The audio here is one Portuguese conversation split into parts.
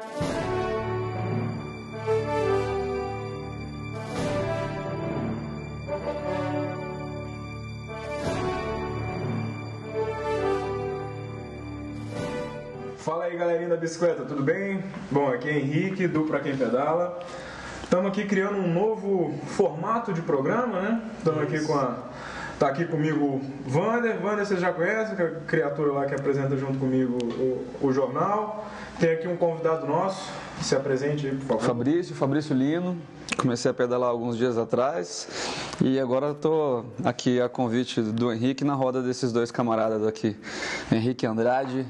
Fala aí galerinha da bicicleta, tudo bem? Bom, aqui é Henrique, do Pra Quem Pedala. Estamos aqui criando um novo formato de programa, né? Estamos aqui com a. Tá aqui comigo o Vander. Vander você já conhece, que é a criatura lá que apresenta junto comigo o, o jornal. Tem aqui um convidado nosso, se apresente aí, por favor. Fabrício, Fabrício Lino. Comecei a pedalar alguns dias atrás e agora estou aqui a convite do Henrique na roda desses dois camaradas aqui, Henrique Andrade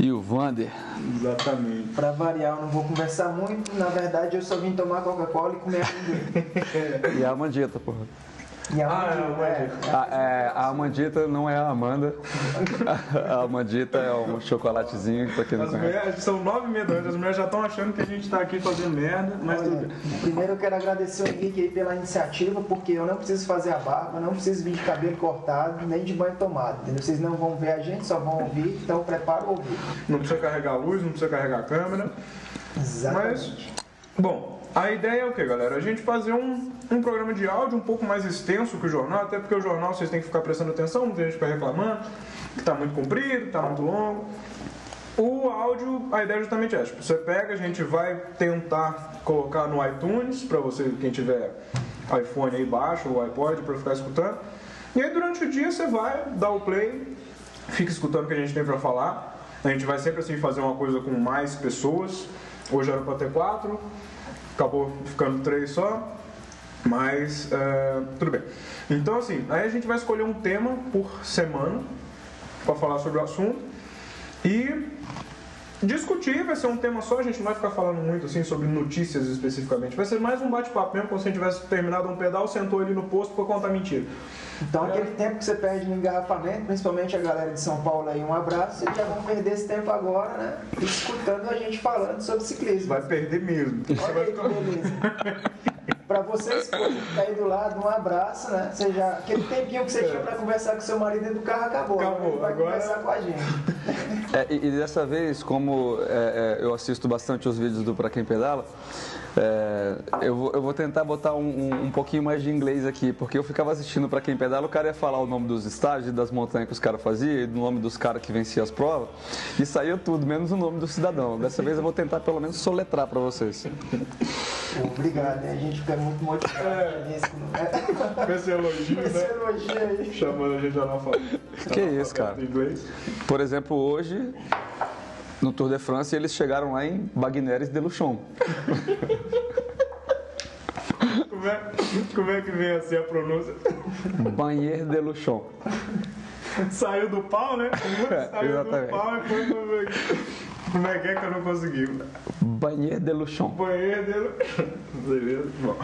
e o Vander. Exatamente. Pra variar, eu não vou conversar muito. Na verdade, eu só vim tomar Coca-Cola e comer amendoim. E a Amandita, porra. E a Ah, é, é. A, é, a Amandita não é a Amanda. A Amandita é um chocolatezinho, pra quem não As conhece. mulheres, são nove noite, as mulheres já estão achando que a gente está aqui fazendo merda, mas tudo Olha, bem. primeiro eu quero agradecer o Henrique aí pela iniciativa, porque eu não preciso fazer a barba, não preciso vir de cabelo cortado, nem de banho tomado. Entendeu? Vocês não vão ver a gente, só vão ouvir, então prepara o ouvido. Não precisa carregar a luz, não precisa carregar a câmera. Exatamente. Bom, a ideia é o que, galera? A gente fazer um, um programa de áudio um pouco mais extenso que o jornal, até porque o jornal vocês têm que ficar prestando atenção, muita gente fica reclamando que tá muito comprido, tá muito longo. O áudio, a ideia é justamente essa. Tipo, você pega, a gente vai tentar colocar no iTunes, para você, quem tiver iPhone aí baixo, ou iPod, para ficar escutando. E aí durante o dia você vai dar o play, fica escutando o que a gente tem para falar. A gente vai sempre assim fazer uma coisa com mais pessoas. Hoje era para ter quatro, acabou ficando três só. Mas é, tudo bem. Então assim, aí a gente vai escolher um tema por semana para falar sobre o assunto e discutir. Vai ser um tema só. A gente não vai ficar falando muito assim sobre notícias especificamente. Vai ser mais um bate-papo mesmo, como se a gente tivesse terminado um pedal, sentou ali no posto para contar mentira. Então aquele tempo que você perde no engarrafamento, principalmente a galera de São Paulo aí, um abraço, vocês já vão perder esse tempo agora, né? Escutando a gente falando sobre ciclismo. Vai perder mesmo. Olha vai aí que beleza. Pra você, esposa, que tá aí do lado, um abraço, né? Você já, aquele tempinho que você tinha pra conversar com seu marido dentro do carro acabou. Acabou, vai agora- conversar com a gente. É, e, e dessa vez, como é, é, eu assisto bastante os vídeos do Pra Quem Pedala, é, eu, vou, eu vou tentar botar um, um- um pouquinho mais de inglês aqui, porque eu ficava assistindo Pra Quem Pedala, o cara ia falar o nome dos estágios das montanhas que os caras faziam, o nome dos caras que venciam as provas, e saía tudo, menos o nome do cidadão. Dessa vez eu vou tentar pelo menos soletrar pra vocês. Obrigado, né? A gente fica muito motivado nisso, né? Com esse elogio, Esse né? elogio aí. Chamando a gente analfabeto. Que isso, cara? Por exemplo, hoje, no Tour de France, eles chegaram lá em Bagneres de Luchon. Como é, como é que vem assim a pronúncia? Banheiro de Luchon. Saiu do pau, né? Saiu do exatamente. pau e foi. Como é que é que eu não consegui? Banheiro de Luchon. Banheiro dele. Beleza? Bom.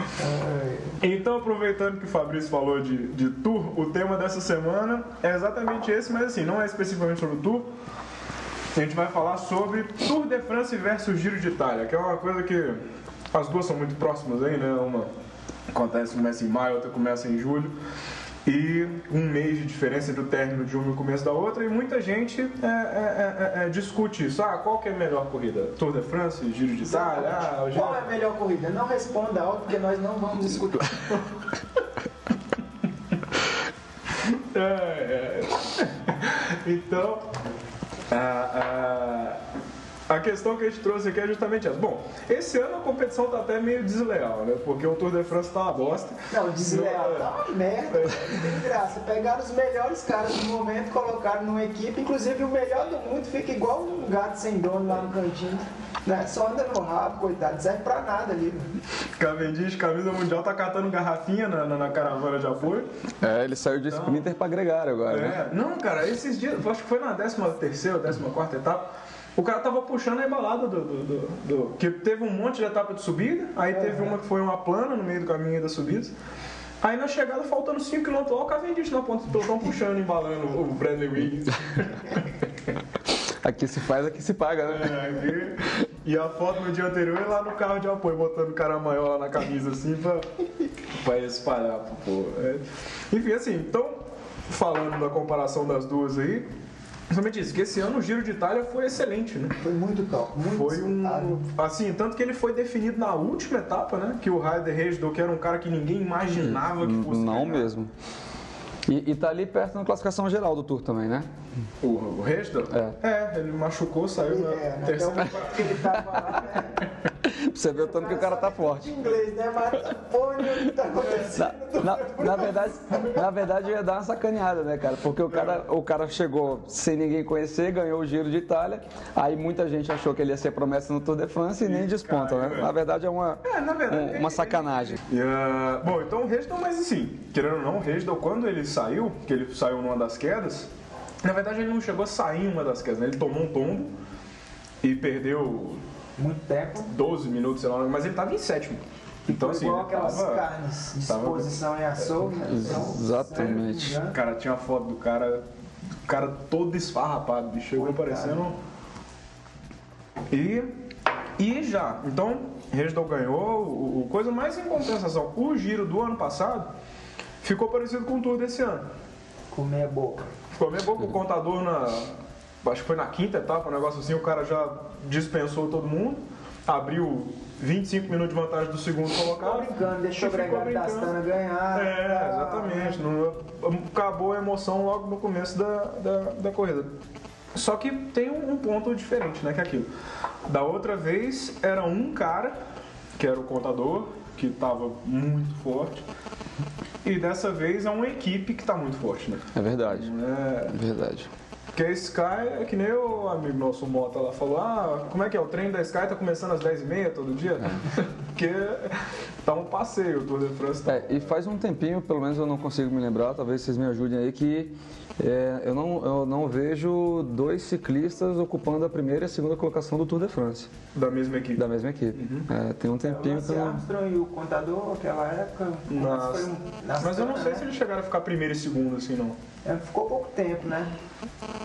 Então, aproveitando que o Fabrício falou de, de tour, o tema dessa semana é exatamente esse, mas assim, não é especificamente sobre o tour. A gente vai falar sobre Tour de France versus Giro de Itália, que é uma coisa que as duas são muito próximas aí, né? Uma acontece, começa em maio, outra começa em julho. E um mês de diferença entre o término de uma e o começo da outra, e muita gente é, é, é, é, discute isso. Ah, qual que é a melhor corrida? Tour de France, Giro de Itália? Ah, Giro... Qual é a melhor corrida? Não responda alto, porque nós não vamos discutir. É, é. Então, a, a, a questão que a gente trouxe aqui é justamente essa. Bom, esse ano a competição tá até meio desleal, né? Porque o Tour de France tá uma bosta. Não, desleal, Não, tá uma merda, não tem graça. Pegaram os melhores caras do momento, colocaram numa equipe, inclusive o melhor do mundo fica igual um gato sem dono lá no cantinho. Né? Só anda no rabo, coitado, não serve pra nada ali. Cavendish, camisa mundial, tá catando garrafinha na, na, na caravana de apoio. É, ele saiu de sprinter pra gregário agora, né? É, não, cara, esses dias, acho que foi na 13 terceira ou 14 quarta etapa, o cara tava puxando a embalada do, do, do- do- Que teve um monte de etapa de subida, aí teve uma que foi uma plana no meio do caminho das subidas. Aí na chegada, faltando 5km lá, o Cavendish na ponta do pelotão puxando, embalando o Bradley Wiggins. Aqui se faz, aqui se paga, né? É, aqui. E a foto no dia anterior é lá no carro de apoio, botando o cara maior lá na camisa assim pra, pra espalhar pro povo. É. Enfim, assim, então, falando da comparação das duas aí, Principalmente isso, que esse ano o Giro de Itália foi excelente, né? Foi muito top, muito Foi um. Assim, tanto que ele foi definido na última etapa, né? Que o Ryder Reisdor, que era um cara que ninguém imaginava que fosse. Não ganhar. mesmo. E, e tá ali perto na classificação geral do Tour também, né? O, o Reisdor? É. ele machucou, saiu na É, naquele terceira. ele tava lá, né? Pra você ver o tanto que o cara tá forte. Inglês, né? Mas porra, o que tá acontecendo? Na, na- na verdade, na verdade, eu ia dar uma sacaneada, né, cara? Porque o cara, o cara chegou sem ninguém conhecer, ganhou o Giro de Itália, aí muita gente achou que ele ia ser promessa no Tour de France e nem desponta, né? Na verdade, é uma, É, verdade, um- uma sacanagem. E, ah, bom, então o Reisdor, mas assim, querendo ou não, o Reisdor, quando ele saiu, que ele saiu numa das quedas, na verdade ele não chegou a sair em uma das quedas, né? Ele tomou um tombo e perdeu Muito tempo. 12 minutos, sei lá, mas ele tava em sétimo. Então, assim, igual aquelas tava- carnes, tava- disposição e açougue, né? Então, Exatamente. Cara, tinha uma foto do cara, o cara todo esfarrapado, bicho, chegou Coitado. parecendo. E, e já, então, Regisdal ganhou o, o coisa, mas em compensação, o giro do ano passado ficou parecido com o tour desse ano. Comer a boca. Ficou meio pouco o contador na. Acho que foi na quinta etapa, um negócio assim, o cara já dispensou todo mundo, abriu 25 minutos de vantagem do segundo Ficou colocado. brincando, deixou o ficou Gregário da brincando. Astana ganhar. É, tá? exatamente. Não- acabou a emoção logo no começo da, da, da corrida. Só que tem um, um ponto diferente, né? Que é aquilo. Da outra vez era um cara, que era o contador, que estava muito forte. E dessa vez é uma equipe que está muito forte, né? É verdade. É- É verdade. Porque a Sky é que nem o amigo nosso o Mota lá falou, ah, como é que é? O treino da Sky tá começando às 10h30 todo dia? Porque tá um passeio, o Tour de France tá. É, e faz um tempinho, pelo menos eu não consigo me lembrar, talvez vocês me ajudem aí, que é, eu, não, eu não vejo dois ciclistas ocupando a primeira e a segunda colocação do Tour de France, Da mesma equipe. da mesma equipe. É, tem um O tempinho que Lance eu não... Armstrong e o contador, naquela época. Nossa. foi um- Mas eu não sei né? se eles chegaram a ficar primeiro e segundo assim, não. É, ficou pouco tempo, né?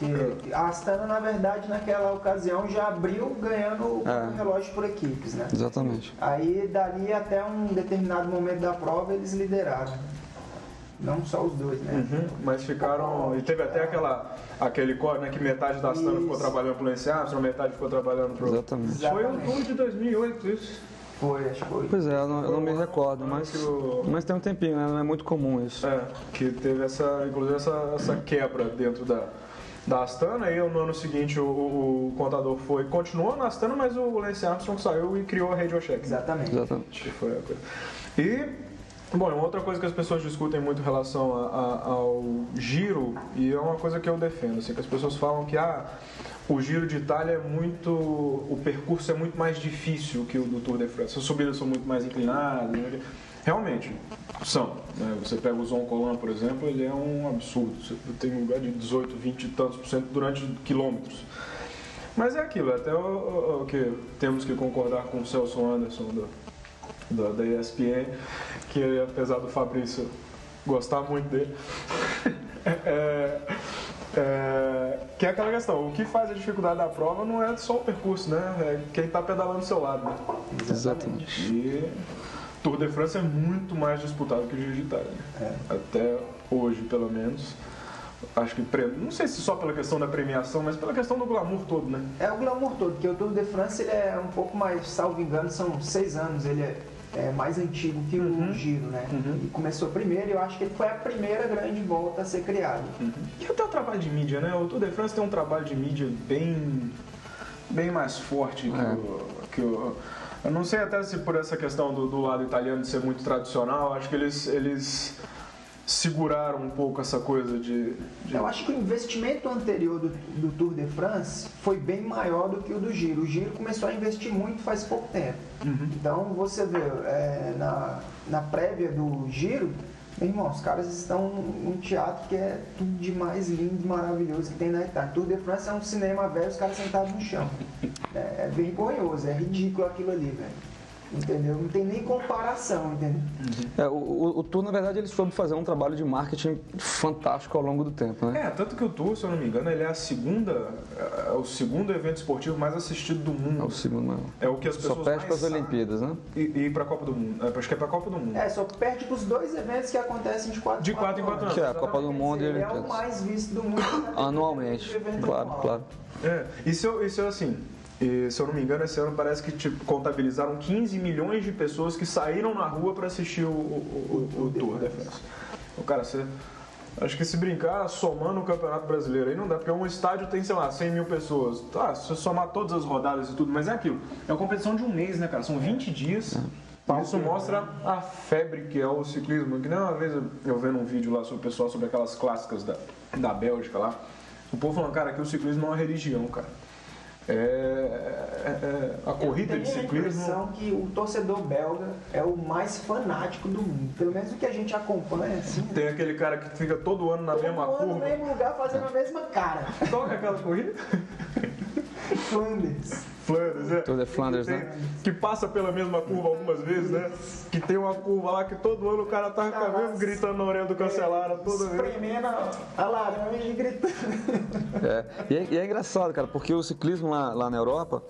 E a Astana, na verdade, naquela ocasião já abriu ganhando o É. relógio por equipes, né? Exatamente. Aí, dali até um determinado momento da prova, eles lideraram. Não só os dois, né? Uhum, Mas ficaram. E teve até aquela, aquele código, né? Que metade da Astana ficou Isso. trabalhando pro Lance Armstrong, metade ficou trabalhando pro. Exatamente. Foi o Tour de 2008, isso. Foi, acho que foi. Pois é, eu não, eu não me recordo, mas, o- mas tem um tempinho, né? Não é muito comum isso. É, que teve essa, inclusive essa, essa quebra dentro da, da Astana. Aí no ano seguinte o, o- contador foi, continuou na Astana, mas o Lance Armstrong saiu e criou a Radio Shack. Exatamente. Exatamente. Que foi a coisa. E, bom, uma outra coisa que as pessoas discutem muito em relação a- a- ao giro, e é uma coisa que eu defendo, assim, que as pessoas falam que ah, o giro de Itália é muito. o percurso é muito mais difícil que o do Tour de France. As subidas são muito mais inclinadas. né? Realmente, são. né? Você pega o Zon Colan, por exemplo, ele é um absurdo. Você tem um lugar de 18, 20 e tantos por cento durante quilômetros. Mas é aquilo, até o, o- o que temos que concordar com o Celso Anderson do, da, da ESPN, que apesar do Fabrício gostar muito dele, é, é, que é aquela questão, o que faz a dificuldade da prova não é só o percurso, né? É quem está pedalando do seu lado. Né? Exatamente. E Tour de France é muito mais disputado que o Giro de Itália. né? Até hoje, pelo menos. Acho que, não sei se só pela questão da premiação, mas pela questão do glamour todo, né? É o glamour todo, porque o Tour de France ele é um pouco mais, salvo engano, são seis anos, ele é, é mais antigo que o Giro, né? E começou primeiro, e eu acho que ele foi a primeira grande volta a ser criada. E até o trabalho de mídia, né? O Tour de France tem um trabalho de mídia bem, bem mais forte que, É. o, que o- Eu não sei até se por essa questão do, do lado italiano de ser muito tradicional, acho que eles, eles seguraram um pouco essa coisa de. de- Eu acho que o investimento anterior do, do Tour de France foi bem maior do que o do Giro. O Giro começou a investir muito faz pouco tempo. Então você vê, é, na, na prévia do Giro, meu irmão, os caras estão num teatro que é tudo de mais lindo e maravilhoso que tem na Itália. Tour de France é um cinema velho, os caras sentados no chão. É, é vergonhoso, é ridículo aquilo ali, velho. Entendeu? Não tem nem comparação, entendeu? É, o, o, Tour, na verdade, ele soube fazer um trabalho de marketing fantástico ao longo do tempo, né? É, tanto que o Tour, se eu não me engano, ele é a segunda, é o segundo evento esportivo mais assistido do É mundo. o segundo, não. É o que as Só pessoas perde mais para as. Olimpíadas, né? E, e para a Copa do Mundo. É, acho que é para a Copa do Mundo. É, só perde pros dois eventos que acontecem de 4 De quatro em quatro Que é a Copa do Mundo e a Ele é o mais visto do mundo. Anualmente, claro, anual. claro. É, e se eu, e se eu, assim, e se eu não me engano, esse ano parece que tipo, contabilizaram 15 milhões de pessoas que saíram na rua para assistir o, o, o, o Tour de France. O cara, você. Acho que se brincar, somando o Campeonato Brasileiro aí não dá, porque um estádio tem, sei lá, 100 mil pessoas. Tá, se você somar todas as rodadas e tudo, mas é aquilo. É uma competição de um mês, né, cara? São 20 dias. Isso mostra a febre que é o ciclismo. Que nem uma vez eu- eu vendo um vídeo lá sobre o pessoal sobre aquelas clássicas da, da Bélgica lá. O povo falando, cara, que o ciclismo é uma religião, cara. É, é- é- a corrida de Eu tenho a ciclismo. impressão que o torcedor belga é o mais fanático do mundo. Pelo menos o que a gente acompanha, assim. Tem aquele cara que fica todo ano na Todo mesma ano no curva. mesmo lugar fazendo a mesma cara. É aquela corrida? Flanders. Flanders, é. Tour de Flanders, Tem- né? Que passa pela mesma curva algumas vezes, né? Que tem uma curva lá que todo ano o cara tá com a mesma gritando na orelha do cancelado toda vez. Espremendo a, a laranja e gritando. É, e, é, e é engraçado, cara, porque o ciclismo lá, lá na Europa,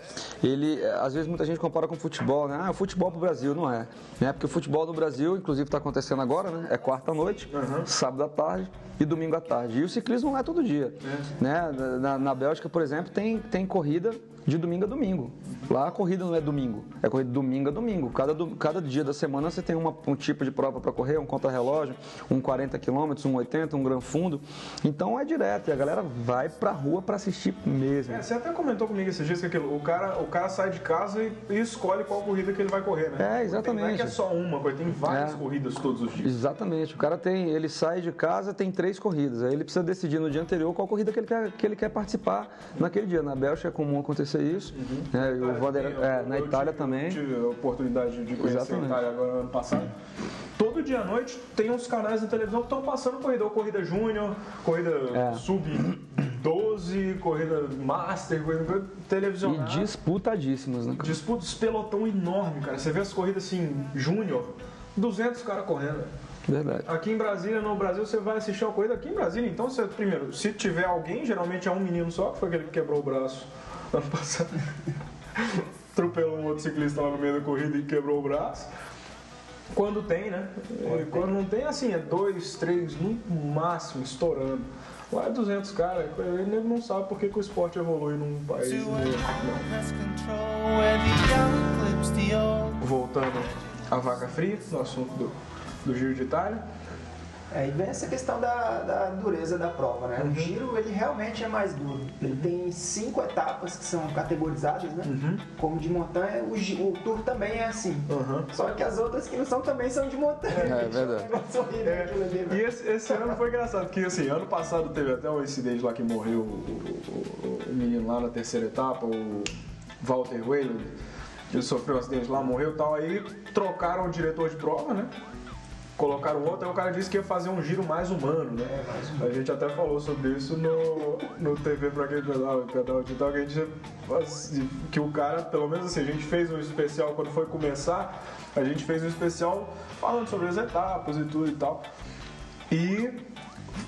ele, é, às vezes muita gente compara com o futebol, né? Ah, o futebol pro Brasil, não é. Né? Porque o futebol no Brasil, inclusive está acontecendo agora, né? É quarta-noite, sábado à tarde e domingo à tarde. E o ciclismo não é todo dia. Né? Na, na Bélgica, por exemplo, tem, tem corrida de domingo a domingo. Lá a corrida não é domingo, é corrida domingo a domingo. Cada, do- cada dia da semana você tem uma- um tipo de prova para correr, um contra-relógio, um 40 km, um 80, um gran fundo. Então é direto e a galera vai pra rua para assistir mesmo. É, você até comentou comigo esses dias que aquilo, o, cara, o cara sai de casa e, e escolhe qual corrida que ele vai correr, né? É, exatamente. Não é que é só uma coisa, tem várias É. corridas todos os dias. Exatamente. O cara tem, ele sai de casa, tem três corridas. Aí ele precisa decidir no dia anterior qual corrida que ele quer, que ele quer participar naquele dia. Na Bélgica é comum acontecer isso. né? E o Vander, é, na eu Itália tive- também. Tive a oportunidade de conhecer Exatamente. a Itália agora ano passado. Todo dia à noite tem uns canais na televisão que estão passando corrida, ou corrida júnior, corrida É. sub-12, corrida master, corrida coisa E televisionada. disputadíssimos, né? Disputas pelotão enorme, cara. Você vê as corridas assim, júnior, 200 caras correndo. Verdade. Aqui em Brasília, no Brasil, você vai assistir uma corrida aqui em Brasília. Então, você, primeiro, se tiver alguém, geralmente é um menino só, que foi aquele que quebrou o braço ano passado. Atropelou um outro ciclista lá no meio da corrida e quebrou o braço. Quando tem, né? E quando não tem, assim, é dois, três, no máximo, estourando. Lá é 200 caras, ele não sabe por que, que o esporte evolui num país. Old. Voltando à vaca fria, no assunto do, do Giro de Itália. Aí vem essa questão da, da dureza da prova, né? O giro, ele realmente é mais duro. Ele tem cinco etapas que são categorizadas, né? Como de montanha, o, o tour também é assim. Uhum. Só que as outras que não são também são de montanha. É, verdade. negócio horrível É, ali, e né? esse, esse ano foi engraçado, porque assim, ano passado teve até um incidente lá que morreu o, o- o menino lá na terceira etapa, o Walter Wayland. Ele sofreu um acidente lá, morreu e tal. Aí trocaram o diretor de prova, né? Colocaram outro, aí o cara disse que ia fazer um giro mais humano, né? A gente até falou sobre isso no, no TV pra quem pedal, pedal digital, que a gente que o cara, pelo menos assim, a gente fez um especial quando foi começar, a gente fez um especial falando sobre as etapas e tudo e tal. E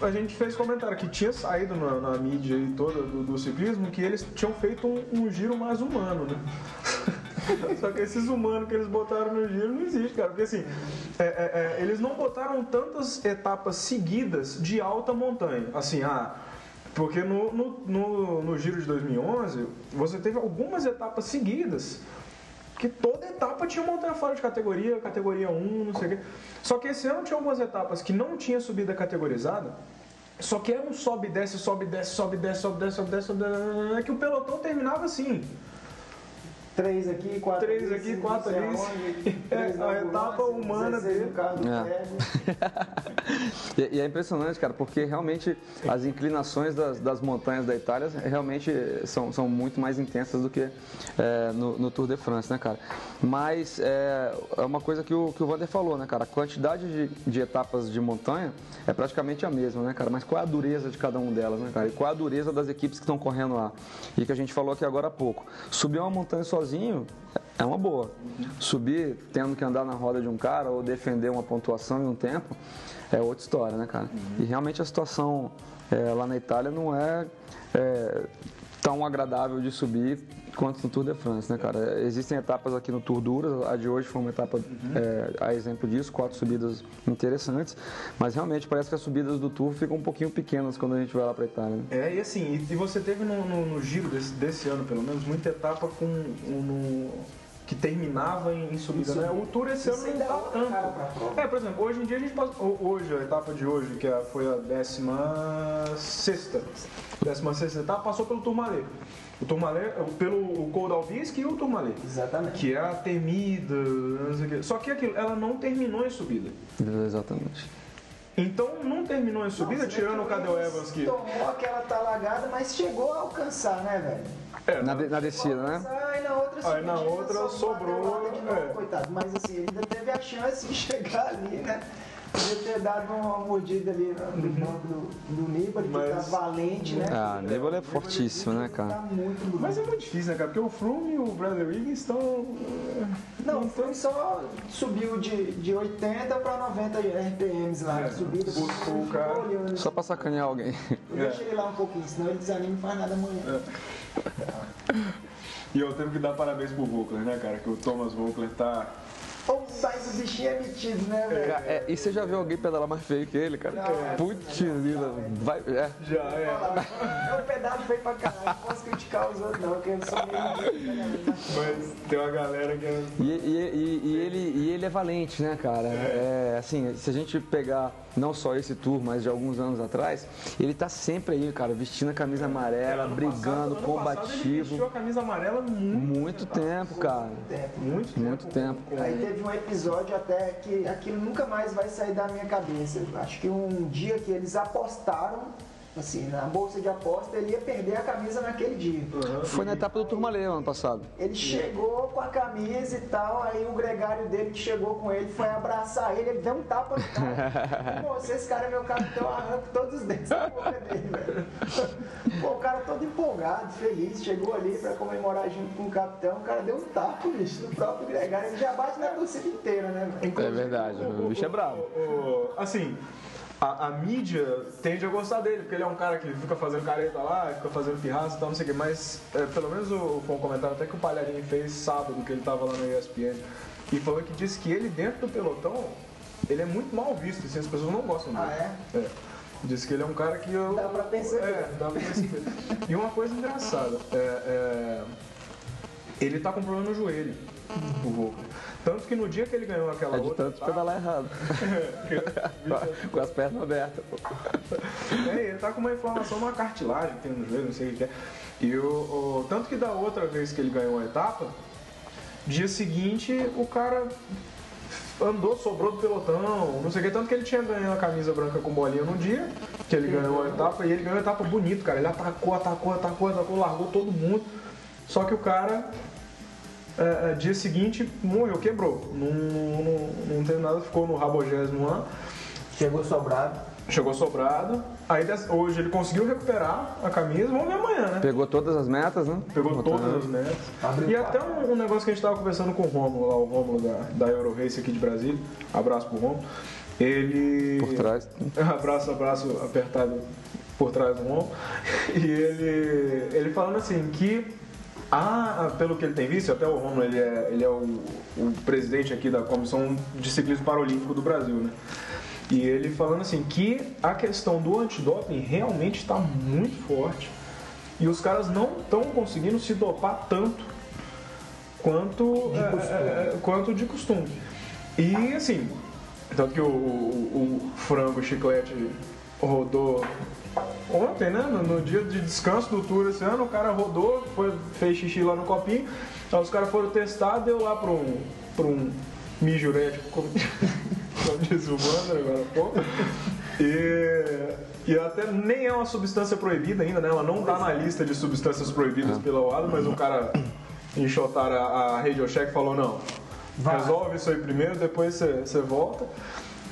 a gente fez comentário que tinha saído na, na mídia toda do, do ciclismo que eles tinham feito um, um giro mais humano, né? Só que esses humanos que eles botaram no giro não existe, cara. Porque assim, é, é, é, eles não botaram tantas etapas seguidas de alta montanha. Assim, ah. Porque no, no, no, no giro de 2011, você teve algumas etapas seguidas que toda etapa tinha montanha fora de categoria, categoria 1, não sei o quê. Só que esse ano tinha algumas etapas que não tinha subida categorizada, só que era um sobe, desce, sobe, desce, sobe, desce, sobe, desce, sobe, desce, sobe, desce, que o pelotão terminava assim. Três aqui, quatro Três aqui, cinco quatro ali. É, três na a etapa humana 16 dele. É. E, e é impressionante, cara, porque realmente as inclinações das, das montanhas da Itália realmente são, são muito mais intensas do que é, no, no Tour de France, né, cara? Mas é, é uma coisa que o, que o Vander falou, né, cara? A quantidade de, de etapas de montanha é praticamente a mesma, né, cara? Mas qual é a dureza de cada um delas, né, cara? E qual é a dureza das equipes que estão correndo lá? E que a gente falou aqui agora há pouco. Subir uma montanha sozinho é uma boa. Subir tendo que andar na roda de um cara ou defender uma pontuação em um tempo é outra história, né, cara? E realmente a situação é, lá na Itália não é, é, tão agradável de subir quanto no Tour de France, né, cara? Existem etapas aqui no Tour duras, a de hoje foi uma etapa é, a exemplo disso, quatro subidas interessantes, mas realmente parece que as subidas do Tour ficam um pouquinho pequenas quando a gente vai lá pra Itália. Né? É, e assim, e, e você teve no, no- no giro desse, desse ano, pelo menos, muita etapa com um- no- que terminava em, em subida, né? O Tour esse ano Isso não ainda tá é pra tanto. É, por exemplo, hoje em dia a gente passa, ho- hoje, a etapa de hoje, que é- foi a 16 décima sexta etapa, passou pelo Tourmalet. O Tourmalet, pelo o Koldalvisk e o Tourmalet. Exatamente. Que é a temida, não sei o quê. Só que aquilo, ela não terminou em subida. Exatamente. Então não terminou em subida, vê tirando o que Cadel Evans que. Tomou aquela talagada, mas chegou a alcançar, né, velho? É, Na, de- na descida, né? Aí na outra, Aí na outra sobrou, bateu novo, é. coitado. Mas assim, ele ainda teve a chance de chegar ali, né? Podia ter dado uma mordida ali no no banco do, do Nibali, que Uhum. Mas- tá valente, né? Ah, Nibali é fortíssimo, né, cara? Tá muito bonito. Mas é muito difícil, né, cara? Porque o Froome e o Bradley Wiggins estão. Não, foi só subiu de, de 80 para 90 RPMs lá, É, subida. buscou o cara. olhando. Só pra sacanear alguém. Deixa ele lá um pouquinho, senão ele desanima e não faz nada amanhã. E eu tenho que dar parabéns pro Vogler, né, cara? Que o Thomas Vogler tá. Ô, Mas o bichinho é metido, né, velho? Cara, é, e você já viu alguém pedalar mais feio que ele, cara? Putz, vida. Vai, é. Já é. É um pedal feio pra caralho. Não posso criticar os outros, não, porque eu sou meio. Mas tem uma galera que é. E, e- e- e ele, e ele é valente, né, cara? É, assim, se a gente pegar não só esse tour, mas de alguns anos atrás, ele tá sempre aí, cara, vestindo a camisa amarela, brigando, passado- passado ele combativo. vestiu a camisa amarela muito, Muito tempo, cara. tempo. muito tempo. Muito tempo. Aí teve um episódio até que aquilo nunca mais vai sair da minha cabeça. Acho que um dia que eles apostaram, assim, na bolsa de aposta, ele ia perder a camisa naquele dia. Foi na etapa do Turmalê ano passado. Ele chegou com a camisa e tal, aí o gregário dele que chegou com ele foi abraçar ele, ele deu um tapa no cara. Pô, se esse cara é meu capitão, eu arranco todos os dentes da boca dele, velho. Pô, o cara todo empolgado, feliz, chegou ali pra comemorar junto com o capitão, o cara deu um tapa, bicho, no próprio gregário, ele já bate na torcida inteira, né, velho? É verdade, o bicho é bravo. O- assim, a, a mídia tende a gostar dele, porque ele é um cara que fica fazendo careta lá, fica fazendo pirraça e tal, não sei o quê, mas é, pelo menos o, foi um comentário até que o Palharinho fez sábado, que ele tava lá na ESPN, e falou que disse que ele dentro do pelotão, ele é muito mal visto, assim, as pessoas não gostam dele. Ah, é? Disse que ele é um cara que eu. Dá pra perceber. É, dá pra perceber. e uma coisa engraçada, é, é, ele tá com problema no joelho, o Volker. Tanto que no dia que ele ganhou aquela É de outra. tanto pedalar errado. Com as pernas abertas. pô. É, ele tá com uma inflamação numa cartilagem que tem no joelho, não sei o que é. E o, o- tanto que da outra vez que ele ganhou a etapa, dia seguinte o cara andou, sobrou do pelotão, não sei o que, tanto que ele tinha ganho a camisa branca com bolinha no dia, que ele ganhou a etapa, e ele ganhou a etapa bonito, cara. Ele atacou, atacou, atacou, atacou, largou todo mundo. Só que o cara, é, é, dia seguinte, morreu, quebrou. Não, não, não teve nada, ficou no rabogésimo lá. Chegou sobrado. Chegou sobrado. Aí hoje ele conseguiu recuperar a camisa. Vamos ver amanhã, né? Pegou todas as metas, né? Pegou Botando- todas as metas. Abriu E quatro. até um, um negócio que a gente estava conversando com o Romulo, lá, o Romulo da, da Euro Race aqui de Brasília. Abraço pro Romulo. Ele. Por trás. abraço, abraço apertado por trás do Romulo. E ele, ele falando assim que. Ah, pelo que ele tem visto, até o Romulo ele é, ele é o, o presidente aqui da Comissão de Ciclismo Paralímpico do Brasil, né? E ele falando assim que a questão do antidoping realmente está muito forte e os caras não estão conseguindo se dopar tanto quanto de, costume. quanto de costume. E assim, tanto que o, o, o frango chiclete rodou ontem, né? No, no dia de descanso do tour esse ano, o cara rodou, foi, fez xixi lá no copinho, aí os caras foram testar, deu lá para um, pra um mijurético, como, como diz o Wander agora há pouco. E, e até nem é uma substância proibida ainda, né? Ela não tá na lista de substâncias proibidas pela OADA, mas o cara enxotar a, a Radio Shack falou, não, resolve isso aí primeiro, depois você volta.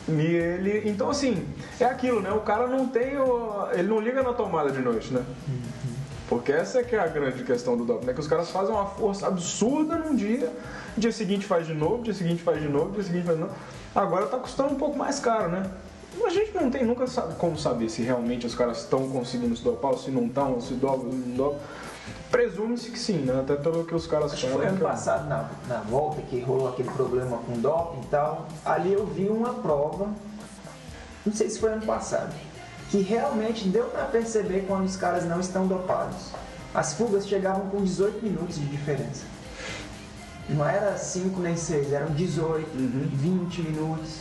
E ele. Então assim, é aquilo, né? O cara não tem. O, ele não liga na tomada de noite, né? Porque essa é que é a grande questão do doping, né? Que os caras fazem uma força absurda num dia, dia seguinte faz de novo, dia seguinte faz de novo, dia seguinte faz de novo. Agora tá custando um pouco mais caro, né? A gente não tem nunca sabe como saber se realmente os caras estão conseguindo se dopar ou se não estão, se dobram, se não dobram. Presume-se que sim, né? Até pelo que os caras Acho que foi ano que- passado, na, na volta, que rolou aquele problema com doping e tal. Ali eu vi uma prova, não sei se foi ano passado, que realmente deu pra perceber quando os caras não estão dopados. As fugas chegavam com 18 minutos de diferença. Não era 5 nem 6, eram 18, Uhum. 20 minutos.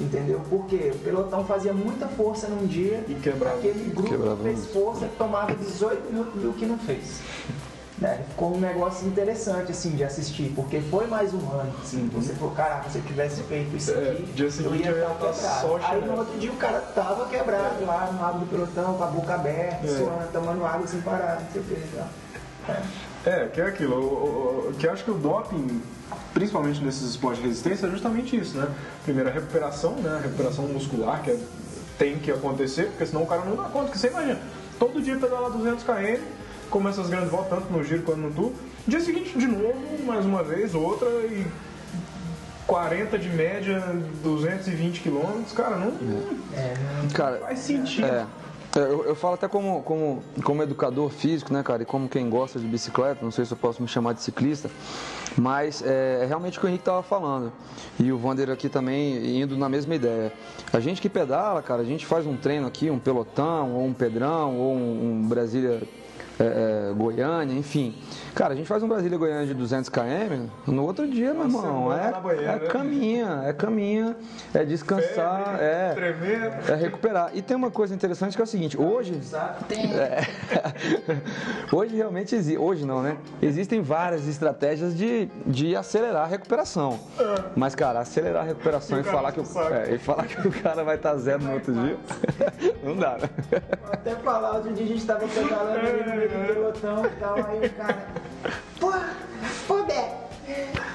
Entendeu? Porque o pelotão fazia muita força num dia, E quebrava. aquele grupo Quebrava fez muito. força, tomava 18 minutos do que não fez. Né? Ficou um negócio interessante assim de assistir, porque foi mais um ano. Assim, Você falou, caraca, se eu tivesse feito isso Uhum. É, aqui, dia eu ia estar só Aí chegando. no outro dia o cara tava quebrado lá no lado do pelotão, com a boca aberta, É. suando, tomando água sem parar, não sei o que. É. É, que é aquilo. o- o- o- que eu acho que o doping, principalmente nesses esportes de resistência, é justamente isso, né? Primeiro a recuperação, né? A recuperação muscular, que é- tem que acontecer, porque senão o cara não dá conta. Porque você imagina, todo dia pedalar 200 km, como essas grandes voltas, tanto no giro quanto no tour. Dia seguinte, de novo, mais uma vez, outra e 40 de média, 220 quilômetros, cara, não, É, não- Cara, faz sentido. É. É, Eu, eu falo até como, como, como educador físico, né, cara, e como quem gosta de bicicleta, não sei se eu posso me chamar de ciclista, mas é, é realmente o que o Henrique estava falando. E o Vander aqui também indo na mesma ideia. A gente que pedala, cara, a gente faz um treino aqui, um pelotão, ou um pedrão, ou um, um Brasília é, é, Goiânia, enfim. Cara, a gente faz um Brasília Goiânia de 200 km, no outro dia, meu irmão, é, na banheira, é né? caminha, é caminha, é descansar, Febre, é, tremer. é recuperar. E tem uma coisa interessante que é o seguinte, hoje é. Hoje realmente existe, hoje não, né? Existem várias estratégias de, de acelerar a recuperação. Mas, cara, acelerar a recuperação e cara falar, que, o- é, e falar que o cara vai estar zero no outro dia, não dá, né? Até falar, outro dia a gente tava pedalando ali no meio do pelotão e tal, aí o cara. Pô, pô, Beto,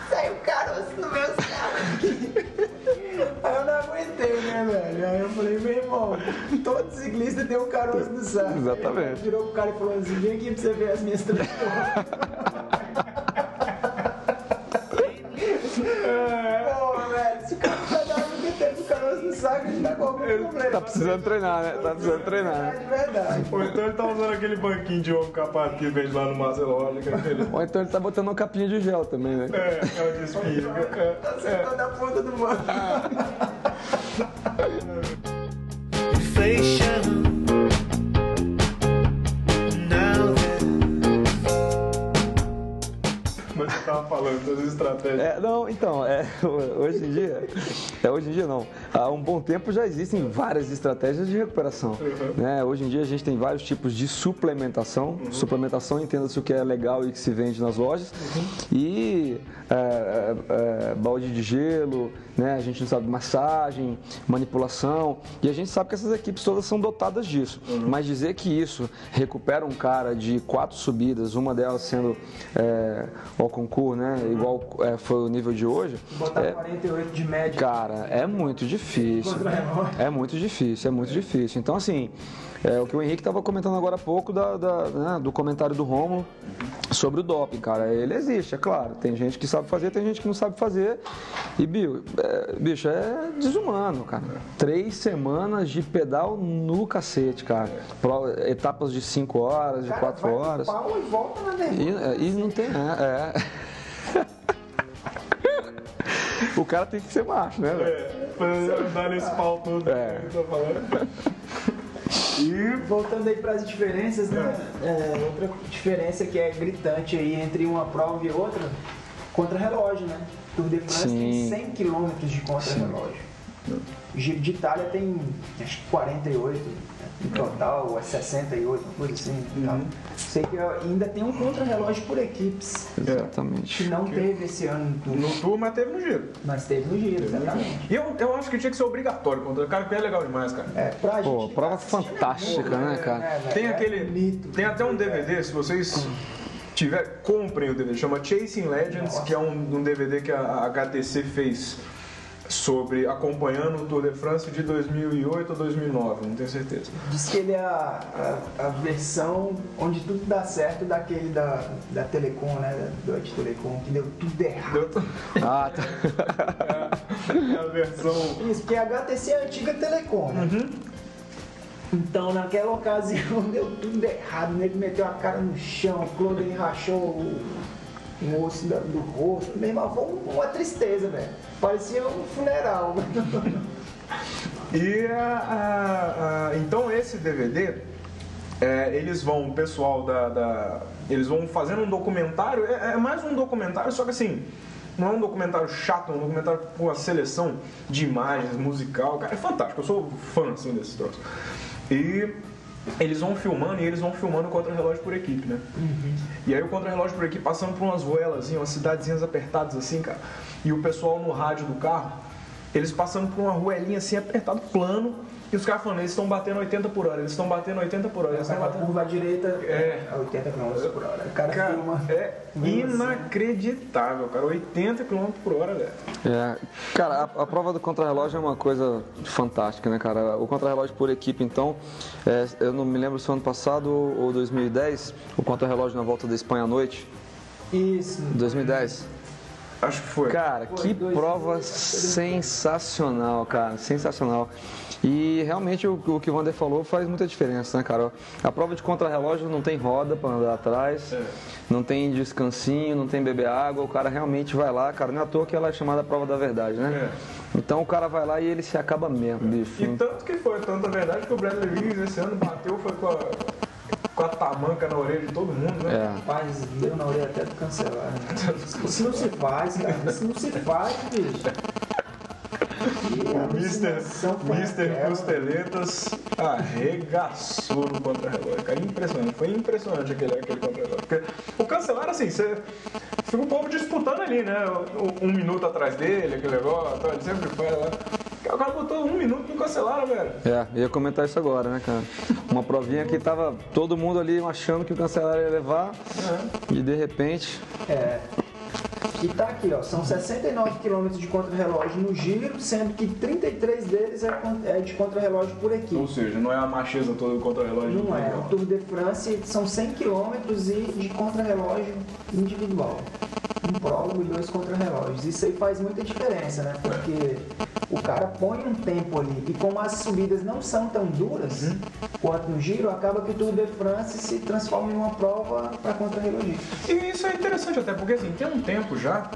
saiu caroço no meu aqui. Aí eu não aguentei, né, velho? Aí eu falei, meu irmão, todo ciclista tem um caroço no saco. Exatamente. Virou pro cara e falou assim: vem aqui pra você ver as minhas três a gente tá com algum problema. Tá precisando treinar, né? Tá precisando treinar, né? É de verdade. Ou então ele tá usando aquele banquinho de ouro capado que vende lá no Marcelo que é aquele. Ou então ele tá botando uma capinha de gel também, né? É, é o de espinho. É, Tá sentando na ponta do banco. inflation. Mas você tava falando das estratégias. É, não, então, é, hoje em dia, é, hoje em dia não. Há um bom tempo já existem várias estratégias de recuperação. Né? Hoje em dia a gente tem vários tipos de suplementação. Suplementação, entenda-se o que é legal e que se vende nas lojas. E é, é, é, balde de gelo, né? a gente sabe massagem, manipulação. E a gente sabe que essas equipes todas são dotadas disso. Mas dizer que isso recupera um cara de quatro subidas, uma delas sendo é, ao concurso, né? igual é, foi o nível de hoje, Botar é, 48 de média. Cara, é muito difícil. É muito difícil, é muito difícil. Então, assim, é o que o Henrique estava comentando agora há pouco da, da, né, do comentário do Romulo sobre o doping, cara. Ele existe, é claro. Tem gente que sabe fazer, tem gente que não sabe fazer. E, Bill, é, bicho, é desumano, cara. Três semanas de pedal no cacete, cara. Pro- etapas de cinco horas, de Cara, quatro horas. pau e volta na derrota. E, e não tem. É, é. o cara tem que ser macho, né, velho? É, pra andar nesse pau todo É. que ele tá falando. E Voltando aí para as diferenças, né? É, outra diferença que é gritante aí entre uma prova e outra, contra-relógio, né? Tour de France Sim. tem 100 km de contra-relógio. O Giro de Itália tem acho que 48 no total, ou é 68, uma coisa assim. e tal. Sei que ainda tem um contra-relógio por equipes, Exatamente. que não teve esse ano, no no tour, mas teve no giro. mas teve no Giro, exatamente. E eu, eu acho que tinha que ser obrigatório contra cara, porque é legal demais, cara. É, pra Pô, gente que prova tá é fantástica, bom, né, cara? velho? Tem É aquele. bonito. Tem até um DVD, se vocês tiver, comprem o DVD, chama Chasing Legends, que é um, um DVD que a, a HTC fez sobre acompanhando o Tour de France de 2008 a 2009, não tenho certeza. Diz que ele é a, a, a versão onde tudo dá certo daquele da, da Telecom, né? Da Deutsche Telecom, que deu tudo errado. Deu to- Ah, tá. é a versão. Isso, porque a HTC é a antiga Telecom, né? Então, naquela ocasião, deu tudo errado. O nego meteu a cara no chão, o Claude ele rachou o, o osso da- do rosto. Meu irmão, foi um- uma tristeza, velho. Parecia um funeral. E a- então esse DVD, é, eles vão, o pessoal da, da- Eles vão fazendo um documentário, é, é mais um documentário, só que assim, não é um documentário chato, é um documentário com a seleção de imagens, musical, cara, é fantástico, eu sou fã assim desses troços. E eles vão filmando e eles vão filmando o contra-relógio por equipe, né? E aí o contra-relógio por equipe passando por umas ruelas, assim, umas cidadezinhas apertadas assim, cara. E o pessoal no rádio do carro, eles passando por uma ruelinha assim, apertado, plano, e os caras falando, eles estão batendo 80 por hora, eles estão batendo 80 por hora, eles estão Essa batendo. curva à direita É. é 80 km por hora. O cara, Cara, filma. é inacreditável, cara. 80 km por hora, velho. É, cara, a, a prova do contrarrelógio é uma coisa fantástica, né, cara? O contrarrelógio por equipe, então, é, eu não me lembro se foi ano passado ou 2010, o contrarrelógio na volta da Espanha à noite, Isso. 2010. Acho que foi. Cara, Foi, que dois prova anos, sensacional, cara, sensacional. E realmente o, o que o Wander falou faz muita diferença, né, cara? A prova de contrarrelógio não tem roda para andar atrás, É. não tem descansinho, não tem beber água, o cara realmente vai lá, cara, não é à toa que ela é chamada prova da verdade, né? Então o cara vai lá e ele se acaba mesmo, bicho. E tanto que foi, tanta verdade que o Bradley Wiggins esse ano bateu, foi com a, com a tamanca na orelha de todo mundo, né? É. Rapaz, deu na orelha até do cancelar. Né? Isso não se faz, cara. Isso não se faz, bicho. O Mister, foi? Costeletas arregaçou no contra-relógio. Cara, impressionante. Foi impressionante aquele, aquele contra-relógio. O cancelar, assim, você fica o povo disputando ali, né? Um, um minuto atrás dele, aquele negócio, tal, ele sempre faz lá. O cara botou um minuto no cancelar, velho. É, ia comentar isso agora, né, cara? Uma provinha que tava todo mundo ali achando que o cancelar ia levar e de repente. É. E tá aqui, ó, são 69 km de contra-relógio no giro, sendo que 33 deles é, é de contra-relógio por Ou equipe. seja, não é a macheza toda do contra-relógio. Não é, o Tour de France são 100 km e de contra-relógio individual. Um prólogo e dois contra-relógios. Isso aí faz muita diferença, né? Porque o cara põe um tempo ali e como as subidas não são tão duras quanto no giro, acaba que o Tour de France se transforma em uma prova para contra-relógio. E isso é interessante até, porque assim, tem um tempo já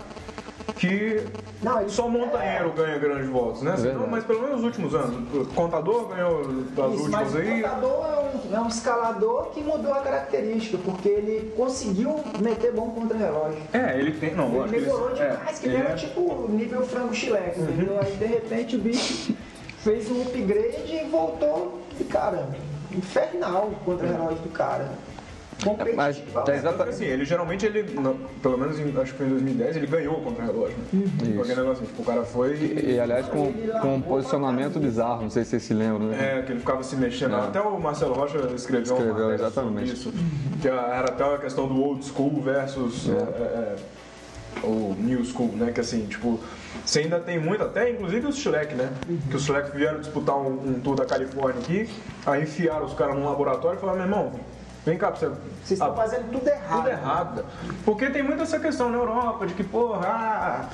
que Não, ele- só montanheiro ganha grandes voltas, né? Assim, verdade. não, mas pelo menos nos últimos anos. O contador ganhou das Isso, últimas mas o aí. contador é um, é um escalador que mudou a característica, porque ele conseguiu meter bom contra-relógio. É, ele tem. Não, Ele que melhorou ele, é, demais, que ele ele era é- tipo nível frango chileque, entendeu? Aí de repente o bicho fez um upgrade e voltou e cara, infernal o contra-relógio do cara. Mas tá exata- Tanto que, assim, ele geralmente, ele, pelo menos em- acho que em 2010, ele ganhou o contra-relógio. Né? Com aquele negócio, tipo, o cara foi e, E aliás com, com um posicionamento bizarro, não sei se vocês se lembram, né? É, que ele ficava se mexendo. Até o Marcelo Rocha escreveu, Escreveu, exatamente. isso. Que era até a questão do old school versus é, é, o new school, né? Que assim, tipo, você ainda tem muito, até inclusive os Shrek, né? Que os Shrek vieram disputar um, um tour da Califórnia aqui, aí enfiaram os caras num laboratório e falaram, meu irmão, vem cá você. Vocês estão Ah, fazendo tudo errado. tudo errado. Porque tem muito essa questão na Europa de que, porra, ah,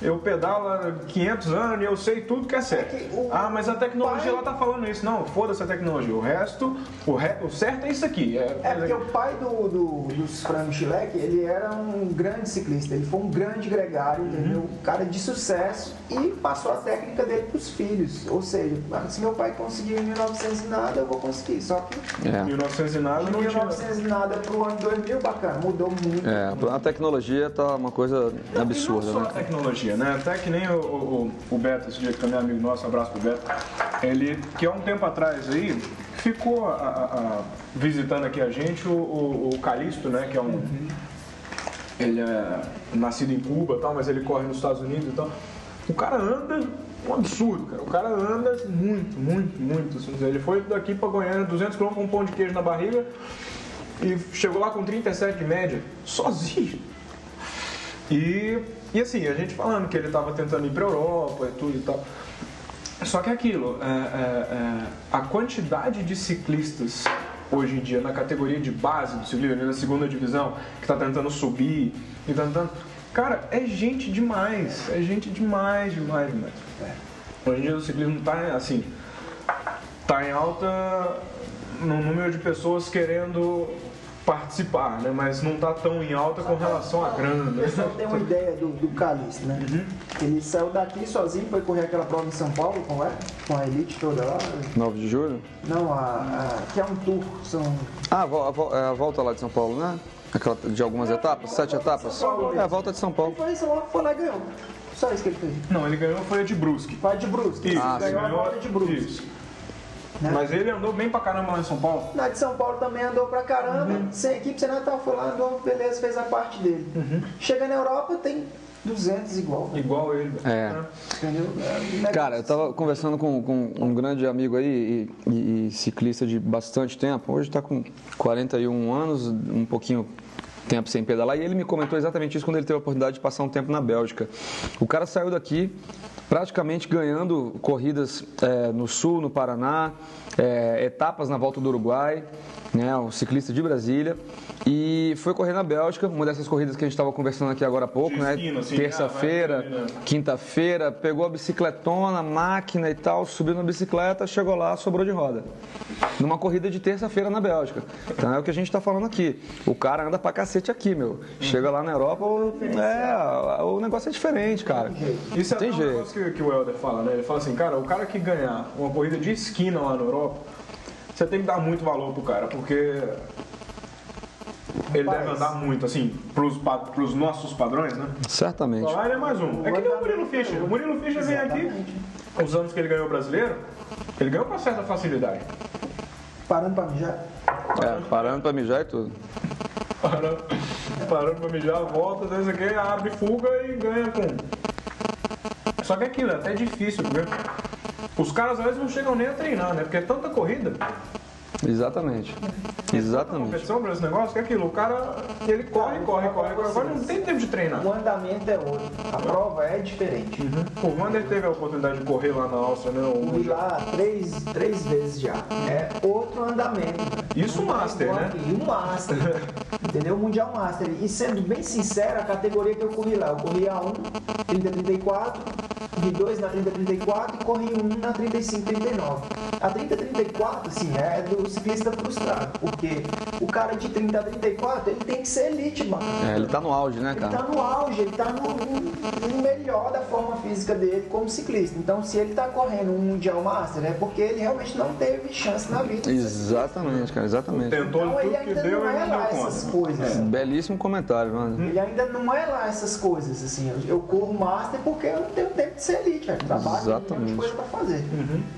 eu pedalo há 500 anos e eu sei tudo que é certo. É que ah, mas a tecnologia pai- ela tá falando isso. Não, foda-se a tecnologia. O resto, o, re... o certo é isso aqui. É, É porque o pai do, do, dos frangos chileque, ele era um grande ciclista, ele foi um grande gregário, entendeu? Um cara de sucesso e passou a técnica dele pros filhos. Ou seja, ah, se meu pai conseguiu em 1900 e nada, eu vou conseguir. Só que É. 1900 e nada de não tinha. 1900 e nada pro ano 2000, bacana, mudou muito. É, a tecnologia tá uma coisa absurda, e não só né? a tecnologia, né? Até que nem o, o, o Beto, esse dia que também é amigo nosso, abraço pro Beto, ele, que há um tempo atrás aí, ficou a- a- visitando aqui a gente o, o, o Calixto, né? Que é um. Ele é nascido em Cuba tal, mas ele corre nos Estados Unidos e tal. O cara anda um absurdo, cara. O cara anda muito, muito, muito. assim. Ele foi daqui pra Goiânia, 200 km com um pão de queijo na barriga e chegou lá com 37 de média, sozinho. E E assim, a gente falando que ele tava tentando ir pra Europa e tudo e tal. Só que é aquilo, é, é, é, a quantidade de ciclistas hoje em dia na categoria de base do ciclismo, na segunda divisão, que tá tentando subir e tentando. Cara, é gente demais, é gente demais, demais, demais. Hoje em dia o ciclismo tá assim, tá em alta no número de pessoas querendo participar, né? Mas não tá tão em alta com relação à grana. O né? pessoal tem uma ideia do, do Calixto, né? Uhum. Ele saiu daqui sozinho, foi correr aquela prova em São Paulo, com, é? com a elite toda lá. 9 de julho? Não, a, a- que é um tour, são Ah, a, a é a volta lá de São Paulo, né? Aquela de algumas etapas? Sete etapas? São É a volta de São Paulo. Foi isso lá, foi lá e ganhou. Só isso que ele fez. Não, ele ganhou foi a de Brusque. Vai de Brusque. Isso, Ah, ele ganhou a volta de Brusque. Isso. Né? Mas ele andou bem pra caramba lá em São Paulo. Na de São Paulo também andou pra caramba, Uhum. sem equipe, sem nada, foi lá, andou, beleza, fez a parte dele. Uhum. Chega na Europa, tem 200 igual, né? Igual ele. É. né? entendeu? É negócio Cara, eu tava conversando com, com um grande amigo aí e, e- e ciclista de bastante tempo. Hoje tá com 41 anos, um pouquinho tempo sem pedalar. E ele me comentou exatamente isso quando ele teve a oportunidade de passar um tempo na Bélgica. O cara saiu daqui praticamente ganhando corridas é, no Sul, no Paraná, é, etapas na volta do Uruguai, né, um ciclista de Brasília. E foi correr na Bélgica, uma dessas corridas que a gente estava conversando aqui agora há pouco, De né? assim, Terça-feira, ah, né? quinta-feira, pegou a bicicletona, máquina e tal, subiu na bicicleta, chegou lá, sobrou de roda. Numa corrida de terça-feira na Bélgica. Então é o que a gente tá falando aqui. O cara anda pra cacete aqui, meu. Chega lá na Europa, o- é, o negócio é diferente, cara. Isso é Tem até um jeito. negócio que, que o Helder fala, né? Ele fala assim, cara, o cara que ganhar uma corrida de esquina lá na Europa, você tem que dar muito valor pro cara, porque ele Rapaz. deve andar muito, assim, pros, pros nossos padrões, né? Certamente. Lá ele é mais um. É que nem o Murilo Fischer. O Murilo Fischer vem aqui, os anos que ele ganhou o brasileiro, ele ganhou com certa facilidade. Parando pra mijar. É, parando pra mijar e tudo. Parando, parando pra mijar, volta, vezes aqui, abre fuga e ganha com. Só que é aquilo, é até difícil, viu? Os caras às vezes não chegam nem a treinar, né? Porque é tanta corrida, Exatamente. Exatamente. competição pra esse negócio, que é aquilo, o cara, ele corre, corre, corre, corre, agora não tem tempo de treinar. O andamento é outro. A prova é diferente. O Wander teve a oportunidade de correr lá na Áustria, né? O Fui lá três, três vezes já. É outro andamento. Isso Master, né? E o Master. entendeu? O Mundial Master. E sendo bem sincero, a categoria que eu corri lá, eu corri A1, 30-34, corri 2 na 30-34 e corri 1 na 35-39. A 30-34, assim, é do ciclista frustrado. Porque o cara de 30 a 34, ele tem que ser elite, mano. É, ele tá no auge, né, Ele cara? tá no auge, ele tá no, no melhor da forma física dele como ciclista. Então, se ele tá correndo um Mundial Master, é porque ele realmente não teve chance na vida. Exatamente, cara, exatamente. Tentou Então, ele ainda deu não é lá essas conta. coisas. Belíssimo comentário, mano. Ele ainda não é lá essas coisas, assim. Eu, corro Master porque eu não tenho tempo de ser elite, velho. Trabalho, tem um monte de Exatamente. coisa pra fazer.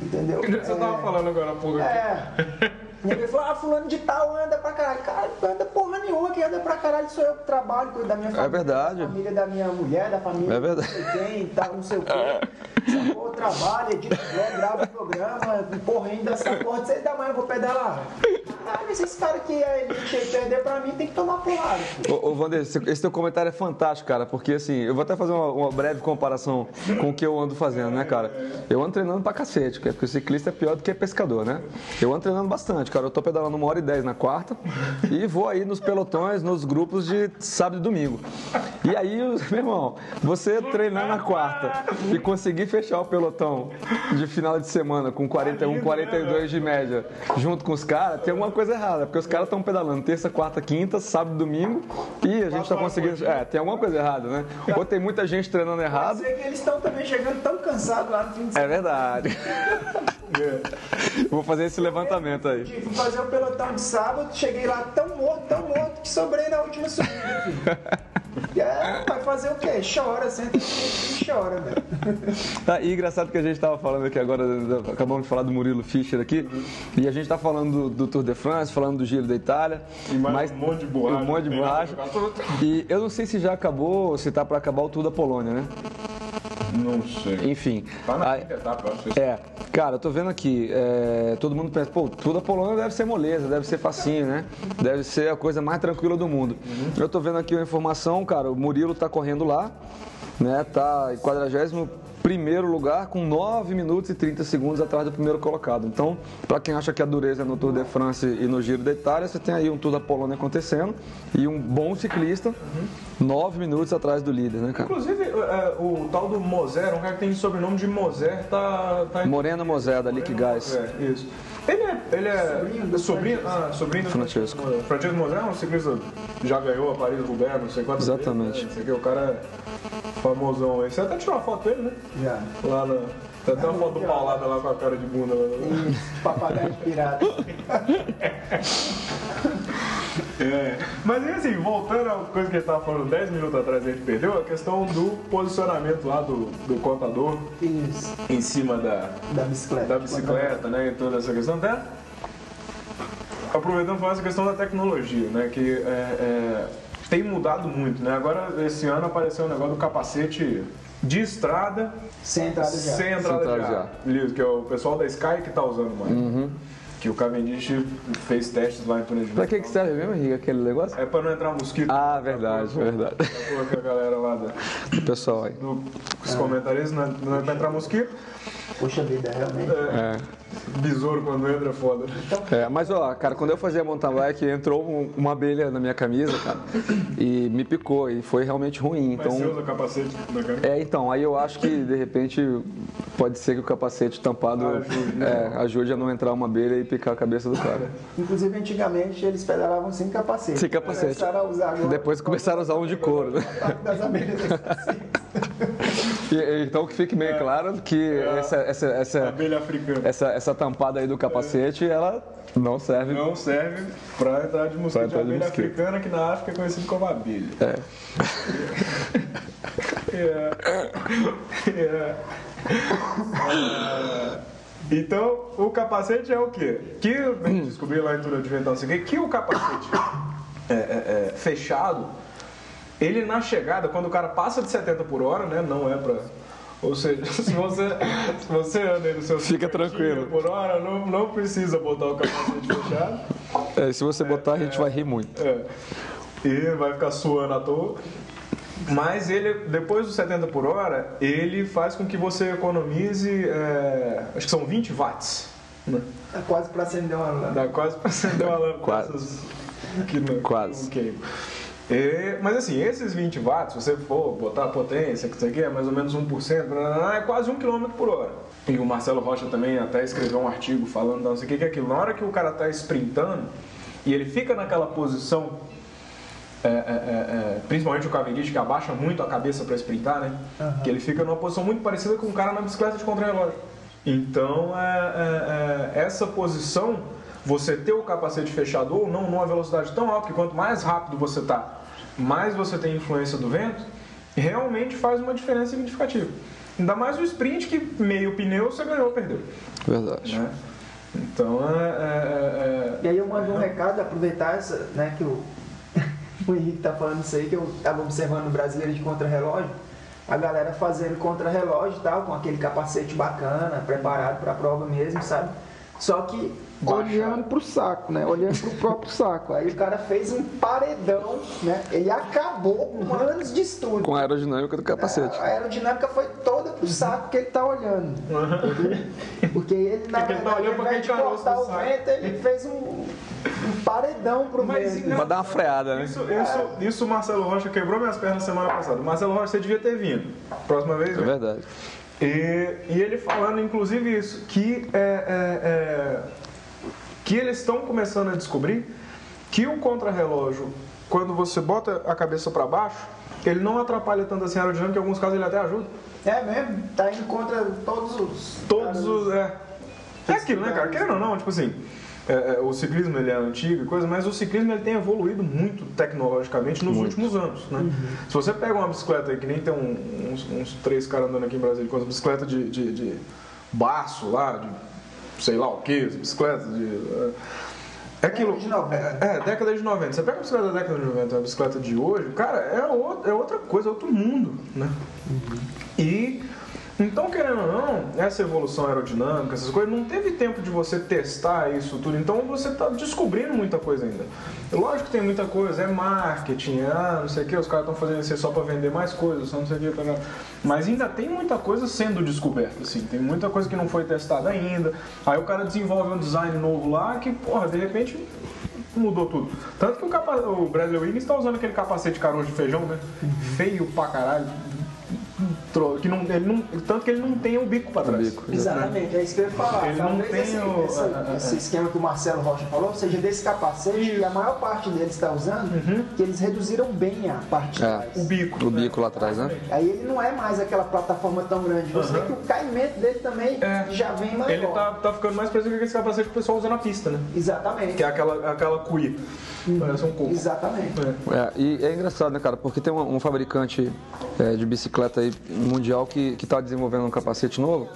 Entendeu? Você tava falando agora há pouco. É. E ele falou, ah, fulano de tal anda pra caralho. Cara, não anda porra nenhuma, quem anda pra caralho sou eu que trabalho, cuido da minha família. verdade. Da família da minha mulher, da família É verdade. não sei quem, tal, não sei o quê. Sacou? Trabalho, edito blog, gravo programa, porra, ainda essa porra de seis da manhã eu vou pedalar. Caralho, esses caras que é elite aí perder pra mim tem que tomar porrada. Ô, ô Vander, esse, teu comentário é fantástico, cara, porque assim, eu vou até fazer uma, uma breve comparação com o que eu ando fazendo, né, cara? Eu ando treinando pra cacete, porque o ciclista é pior do que pescador, né? Eu ando treinando bastante, cara. Eu tô pedalando uma hora e dez na quarta e vou aí nos pelotões, nos grupos de sábado e domingo. E aí, meu irmão, você treinar na quarta e conseguir fechar o pelotão de final de semana com 41, 42 de média junto com os caras, tem alguma coisa errada, porque os caras estão pedalando terça, quarta, quinta, sábado, domingo e a gente tá conseguindo. É, tem alguma coisa errada, né? Ou tem muita gente treinando Pode errado. ser que eles estão também chegando tão cansados lá no fim de É semana. verdade. Vou fazer esse levantamento aí. Fui fazer o pelotão de sábado, cheguei lá tão morto, tão morto, que sobrei na última subida, filho. E é, vai fazer o quê? Chora, senta e chora, velho. Tá, e engraçado que a gente estava falando aqui agora, acabamos de falar do Murilo Fischer aqui, e a gente está falando do, do Tour de France, falando do Giro da Itália. E mais um monte de borracha. Um monte de borracha. E eu não sei se já acabou, ou se tá para acabar o Tour da Polônia, né? Não sei. Enfim. Tá na aí- etapa, eu acho. que É, cara, eu tô vendo aqui, é, todo mundo pensa, pô, tudo a Polônia deve ser moleza, deve ser facinho, né? Deve ser a coisa mais tranquila do mundo. Eu tô vendo aqui uma informação, cara, o Murilo tá correndo lá, né? Tá em 41 primeiro lugar com 9 minutos e 30 segundos atrás do primeiro colocado. Então, para quem acha que a dureza é no Tour de France e no Giro da Itália, você tem aí um Tour da Polônia acontecendo e um bom ciclista, 9 minutos atrás do líder, né, cara? Inclusive, é, o tal do Moser, um cara que tem sobrenome de Moser, tá. tá Morena Mosé, da Lick Guys. É, isso. Ele é. Ele é Sobrinho do sobrinho, ah, sobrinho do Francesco. Francesco Moser é um ciclista já ganhou a Paris-Roubaix, não sei quantas Exatamente. vezes. Né? Esse aqui, o cara é famosão aí. Você até tirou uma foto dele, né? Já. Lá na. Tem até uma foto do Paulada lá com a cara de bunda. Lá. E papagaio de pirata. É. Mas e assim, voltando à coisa que a gente estava falando 10 minutos atrás, a gente perdeu, a questão do posicionamento lá do, do contador Isso. em cima da, Da bicicleta. da bicicleta, né? E toda essa questão. Até aproveitando falar essa questão da tecnologia, né? Que é, é, tem mudado muito, né? Agora, esse ano apareceu um negócio do capacete de estrada Sem entrada já. sem entrada Sem de ar. Isso, que é o pessoal da Sky que tá usando mais. Que o Cavendish fez testes lá em de Pra que, que serve mesmo, Henrique, aquele negócio? É pra não entrar mosquito. Ah, verdade, verdade. Tá com a galera lá da- O pessoal aí. do, os comentários, não, é- não é pra entrar mosquito. Poxa vida, realmente. É. Besouro quando entra é foda. É, mas ó, cara, quando eu fazia mountain bike, entrou um- uma abelha na minha camisa, cara, e me picou, e foi realmente ruim. Mas você Então, usa capacete na camisa? é, então, aí eu acho que de repente pode ser que o capacete tampado Ajude, é, ajude a não entrar uma abelha e picar a cabeça do cara. Inclusive, antigamente, eles pedalavam sem capacete. Sem capacete. Começaram a usar agora. Depois começaram a usar um de couro, né? Ataque das abelhas. E- então que fique bem claro que essa, essa, essa, Abelha africana. essa, essa tampada aí do capacete, ela não serve. Não serve pra entrar de mosquito. de abelha africana que na África é conhecido como abelha. É. É. É. É. Então, o capacete é o quê? Que descobriu lá em Tudo de Ventão, assim, que o capacete é, é, é, fechado, ele na chegada, quando o cara passa de 70 por hora, né, não é pra... Ou seja, se você, se você anda aí no seu Fica 50 tranquilo. por hora, não, não precisa botar o capacete fechado. É, se você botar, a gente vai rir muito. É. E vai ficar suando à toa. Mas ele, depois dos 70 por hora, ele faz com que você economize, é, acho que são 20 watts. Né? Tá quase pra acender uma lâmpada. Dá quase para acender uma lâmpada Quase. que não, Quase. que não. E- mas assim, esses 20 watts, se você for botar a potência, que isso aqui é mais ou menos 1%, blá, blá, blá, é quase 1 km por hora. E o Marcelo Rocha também até escreveu um artigo falando, não sei o que, é aquilo. Na hora que o cara está sprintando e ele fica naquela posição, é, é, é, é, principalmente o Cavendish, que abaixa muito a cabeça para sprintar, né? Que ele fica numa posição muito parecida com um cara na bicicleta de contra-relógio. Então, é, é, é, essa posição, você ter o capacete fechado ou não numa velocidade tão alta que quanto mais rápido você tá, mais você tem influência do vento, realmente faz uma diferença significativa. Ainda mais o sprint que meio pneu você ganhou ou perdeu. Verdade. Né? Então é, é- é- E aí eu mando um recado, aproveitar essa, né, que o, o Henrique tá falando isso aí, que eu tava observando o brasileiro de contra-relógio, a galera fazendo contra-relógio e tal, com aquele capacete bacana, preparado pra prova mesmo, sabe? Só que olhando pro saco, né? Olhando pro próprio saco. Aí o cara fez um paredão, né? Ele acabou com anos de estudo. Com a aerodinâmica do capacete. A aerodinâmica foi toda pro saco que ele tá olhando. Porque ele, na Porque ele tá verdade, olhando ao invés de cortar o saco. vento, ele fez um, um paredão pro Mas meio. não- Pra dar uma freada, né? Isso, isso, isso o Marcelo Rocha quebrou minhas pernas semana passada. Marcelo Rocha, você devia ter vindo. Próxima vez, É vem. verdade. E, e ele falando, inclusive, isso, que, é, é, é, que eles estão começando a descobrir que o contrarrelógio, quando você bota a cabeça para baixo, ele não atrapalha tanto assim a aerodinâmica, em alguns casos ele até ajuda. É mesmo? Tá indo contra todos os. Todos os. É, é aquilo, né, cara? Querendo ou não, tipo assim. é, é, o ciclismo ele é antigo e coisa, mas o ciclismo ele tem evoluído muito tecnologicamente nos últimos anos, né? Se você pega uma bicicleta aí, que nem tem um- uns, uns três caras andando aqui em Brasília com as bicicletas de, de, de baço lá, de sei lá o que, bicicleta de. é, É aquilo. Década de 90. É, é, década de 90. Você pega a bicicleta da década de 90 e a bicicleta de hoje, cara, é, outro, é outra coisa, é outro mundo, né? E Então, querendo ou não, essa evolução aerodinâmica, essas coisas, não teve tempo de você testar isso tudo. Então, você está descobrindo muita coisa ainda. Lógico que tem muita coisa, é marketing, ah, não sei o que, os caras estão fazendo isso só para vender mais coisas, só não sei o que. Mas ainda tem muita coisa sendo descoberta, assim. Tem muita coisa que não foi testada ainda. Aí o cara desenvolve um design novo lá que, porra, de repente mudou tudo. Tanto que o, capa... o Bradley Wiggins está usando aquele capacete caroço de feijão, né? Feio pra caralho. Que não, ele não, tanto que ele não tem o bico pra trás. bico. Exatamente, é isso que eu ia falar. Ele não Talvez tem esse, o- esse- esse esquema que o Marcelo Rocha falou, seja desse capacete que a maior parte deles está usando, Uhum. que eles reduziram bem a parte de É. trás. O bico. O bico lá atrás, né? Aí ele não é mais aquela plataforma tão grande. Você vê que o caimento dele também É. já vem maior. Ele tá, tá ficando mais parecido com esse capacete que o pessoal usa na pista, né? Exatamente. Que é aquela, aquela cuia. Parece um coco. Exatamente. É. É, e é engraçado, né, cara? Porque tem um, um fabricante é, de bicicleta aí, mundial que está desenvolvendo um capacete novo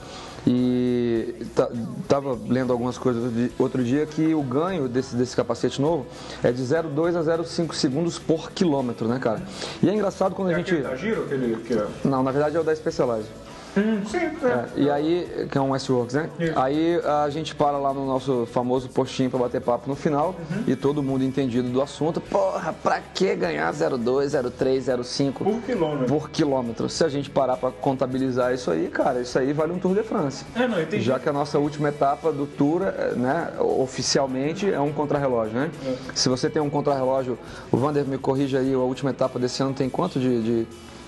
e tá, tava lendo algumas coisas de- outro dia que o ganho desse, desse capacete novo é de 0,2 a 0,5 segundos por quilômetro, né, cara? E é engraçado quando a É gente... aquele da Giro, aquele que é... Não, na verdade é o da Specialized. Hum, sim, é. É, e aí, que é um S-Works, né? Isso. Aí a gente para lá no nosso famoso postinho pra bater papo no final Uhum. e todo mundo entendido do assunto. Porra, pra que ganhar 0,2, 0,3, 0,5 Por quilômetro. por quilômetro? Se a gente parar pra contabilizar isso aí, cara, isso aí vale um Tour de France. É, não, entendi. Já que a nossa última etapa do Tour, eh, né, oficialmente é um contrarrelógio, né? É. Se você tem um contrarrelógio, o Vander me corrija aí, a última etapa desse ano tem quanto de, de,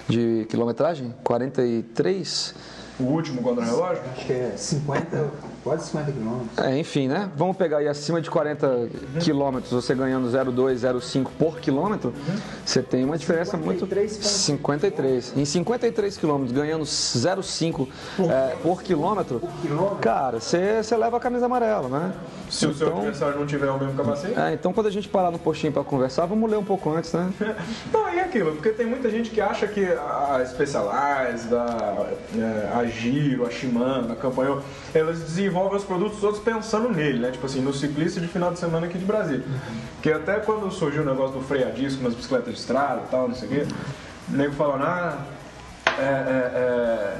de quilometragem? 43? O último contra-relógio? Acho que é 50, quase 50 quilômetros. É, enfim, né? Vamos pegar aí acima de 40 quilômetros, você ganhando 0,2, 0,5 por quilômetro, você tem uma diferença muito... 53,5. 53. Em 53 quilômetros, ganhando 0,5 é, por quilômetro, quilômetro? cara, você, você leva a camisa amarela, né? Se o seu Então- adversário não tiver o mesmo capacete. É, então quando a gente parar no postinho pra conversar, vamos ler um pouco antes, né? Não, e aquilo, porque tem muita gente que acha que a Specialized, a, é, a Giro, a Shimano, a Campanhão, elas desenvolvem os produtos todos pensando nele, né? Tipo assim, no ciclista de final de semana aqui de Brasília. Que até quando surgiu o negócio do freio a disco nas bicicletas de estrada e tal, não sei o quê, o nego falando, ah, é, é, é,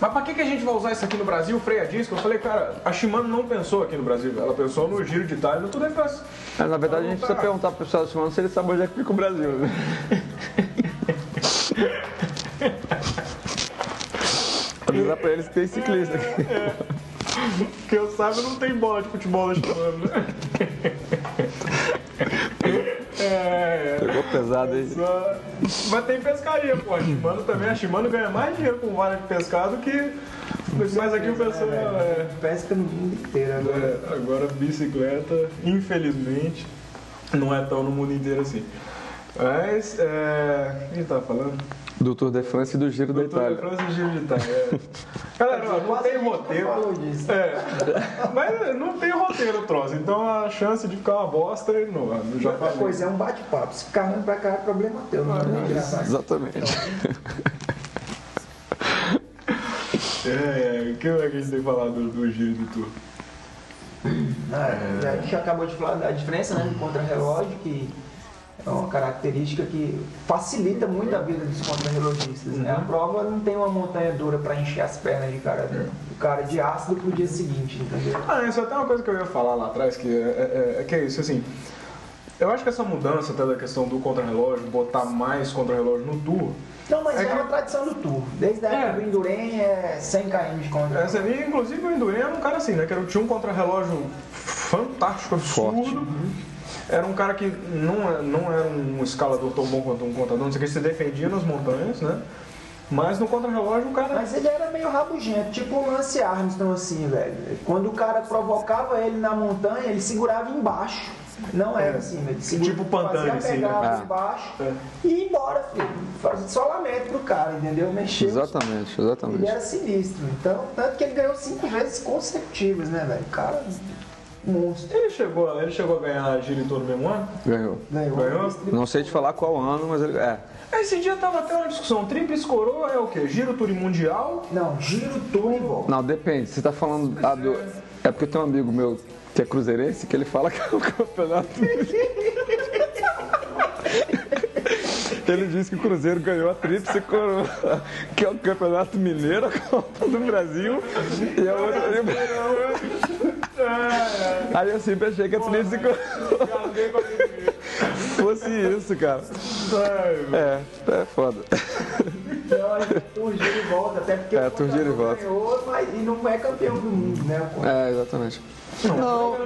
mas pra que, que a gente vai usar isso aqui no Brasil, freio a disco? Eu falei, cara, a Shimano não pensou aqui no Brasil, ela pensou no Giro de Itália no Tour de France. É, Na verdade, a gente precisa perguntar pro pessoal do Simão se ele sabe onde é que fica o Brasil. né? Avisar pra eles que tem ciclista aqui. Que eu saiba, não tem bola de futebol na Shimano, né? É, é. Pegou pesado aí. Só- Mas tem pescaria, pô. A Shimano também. A Shimano ganha mais dinheiro com vara de pescado que. Mas aqui o pessoal. É, Pesca no mundo inteiro agora. é, agora, bicicleta, infelizmente, não é tão no mundo inteiro assim. Mas. É, o que a gente tava falando? Do Tour de France e do Giro da Doutor Itália. França Giro de Itália. é. Galera, ó, não Quase a tem não roteiro. falou disso. É, mas não tem roteiro o troço, então a chance de ficar uma bosta é enorme. Já falei. coisa, é um bate-papo. Se ficar ruim pra cá, é problema teu. Não é gravar. Exatamente. É, é, o que é que a gente tem que falar do, do giro do tour? Ah, A gente acabou de falar da diferença né, do contra-relógio, que é uma característica que facilita muito a vida dos contra-relojistas. Né? A prova não tem uma montanha dura para encher as pernas de cara, do cara de ácido pro dia seguinte, entendeu? Ah, isso até uma coisa que eu ia falar lá atrás, que é, é- é- é que é isso, assim. Eu acho que essa mudança até da questão do contra-relógio, botar mais contra-relógio no tour, Não, mas É é, que- uma tradição do Tour. Desde a época É. do Endurem é 100 km de contra essa ali, inclusive o Endurem era um cara assim, né? Que era, tinha um contra-relógio fantástico, absurdo. Era um cara que não, é- não era um escalador tão bom quanto um contador, não sei o que, se defendia nas montanhas, né? Mas no contra-relógio o cara. Mas ele era meio rabugento, tipo o Lance Armstrong assim, velho. Quando o cara provocava ele na montanha, ele segurava embaixo. Não era assim, velho. Ele segura- Tipo Pantani, assim, né? Ah. embaixo É. e ia embora, filho. Fazia só lamento pro cara, entendeu? Mexeu. Exatamente, Ele exatamente. era sinistro. Então, tanto que ele ganhou cinco vezes consecutivas, né, velho? O cara, monstro. Ele chegou, ele chegou a ganhar giro em todo o mesmo ano? Ganhou. Ganhou. Ganhou? Não sei te falar qual ano, mas ele. É. Esse dia tava até uma discussão. Tríplice coroa é o quê? Giro Tour Mundial? Não, giro, tour e volta. Não, depende. Você tá falando. ah, do... É porque tem um amigo meu que é cruzeirense que ele fala que é o campeonato. Ele disse que o Cruzeiro ganhou a Tríplice Coroa, que é o Campeonato Mineiro, a Copa do Brasil e a outra. Aí eu sempre achei que a Coroa fosse isso, cara. É, é foda. Então, Tour gira e volta, até porque É, o e volta. ganhou, mas e não é campeão do mundo, né? É, exatamente. Não,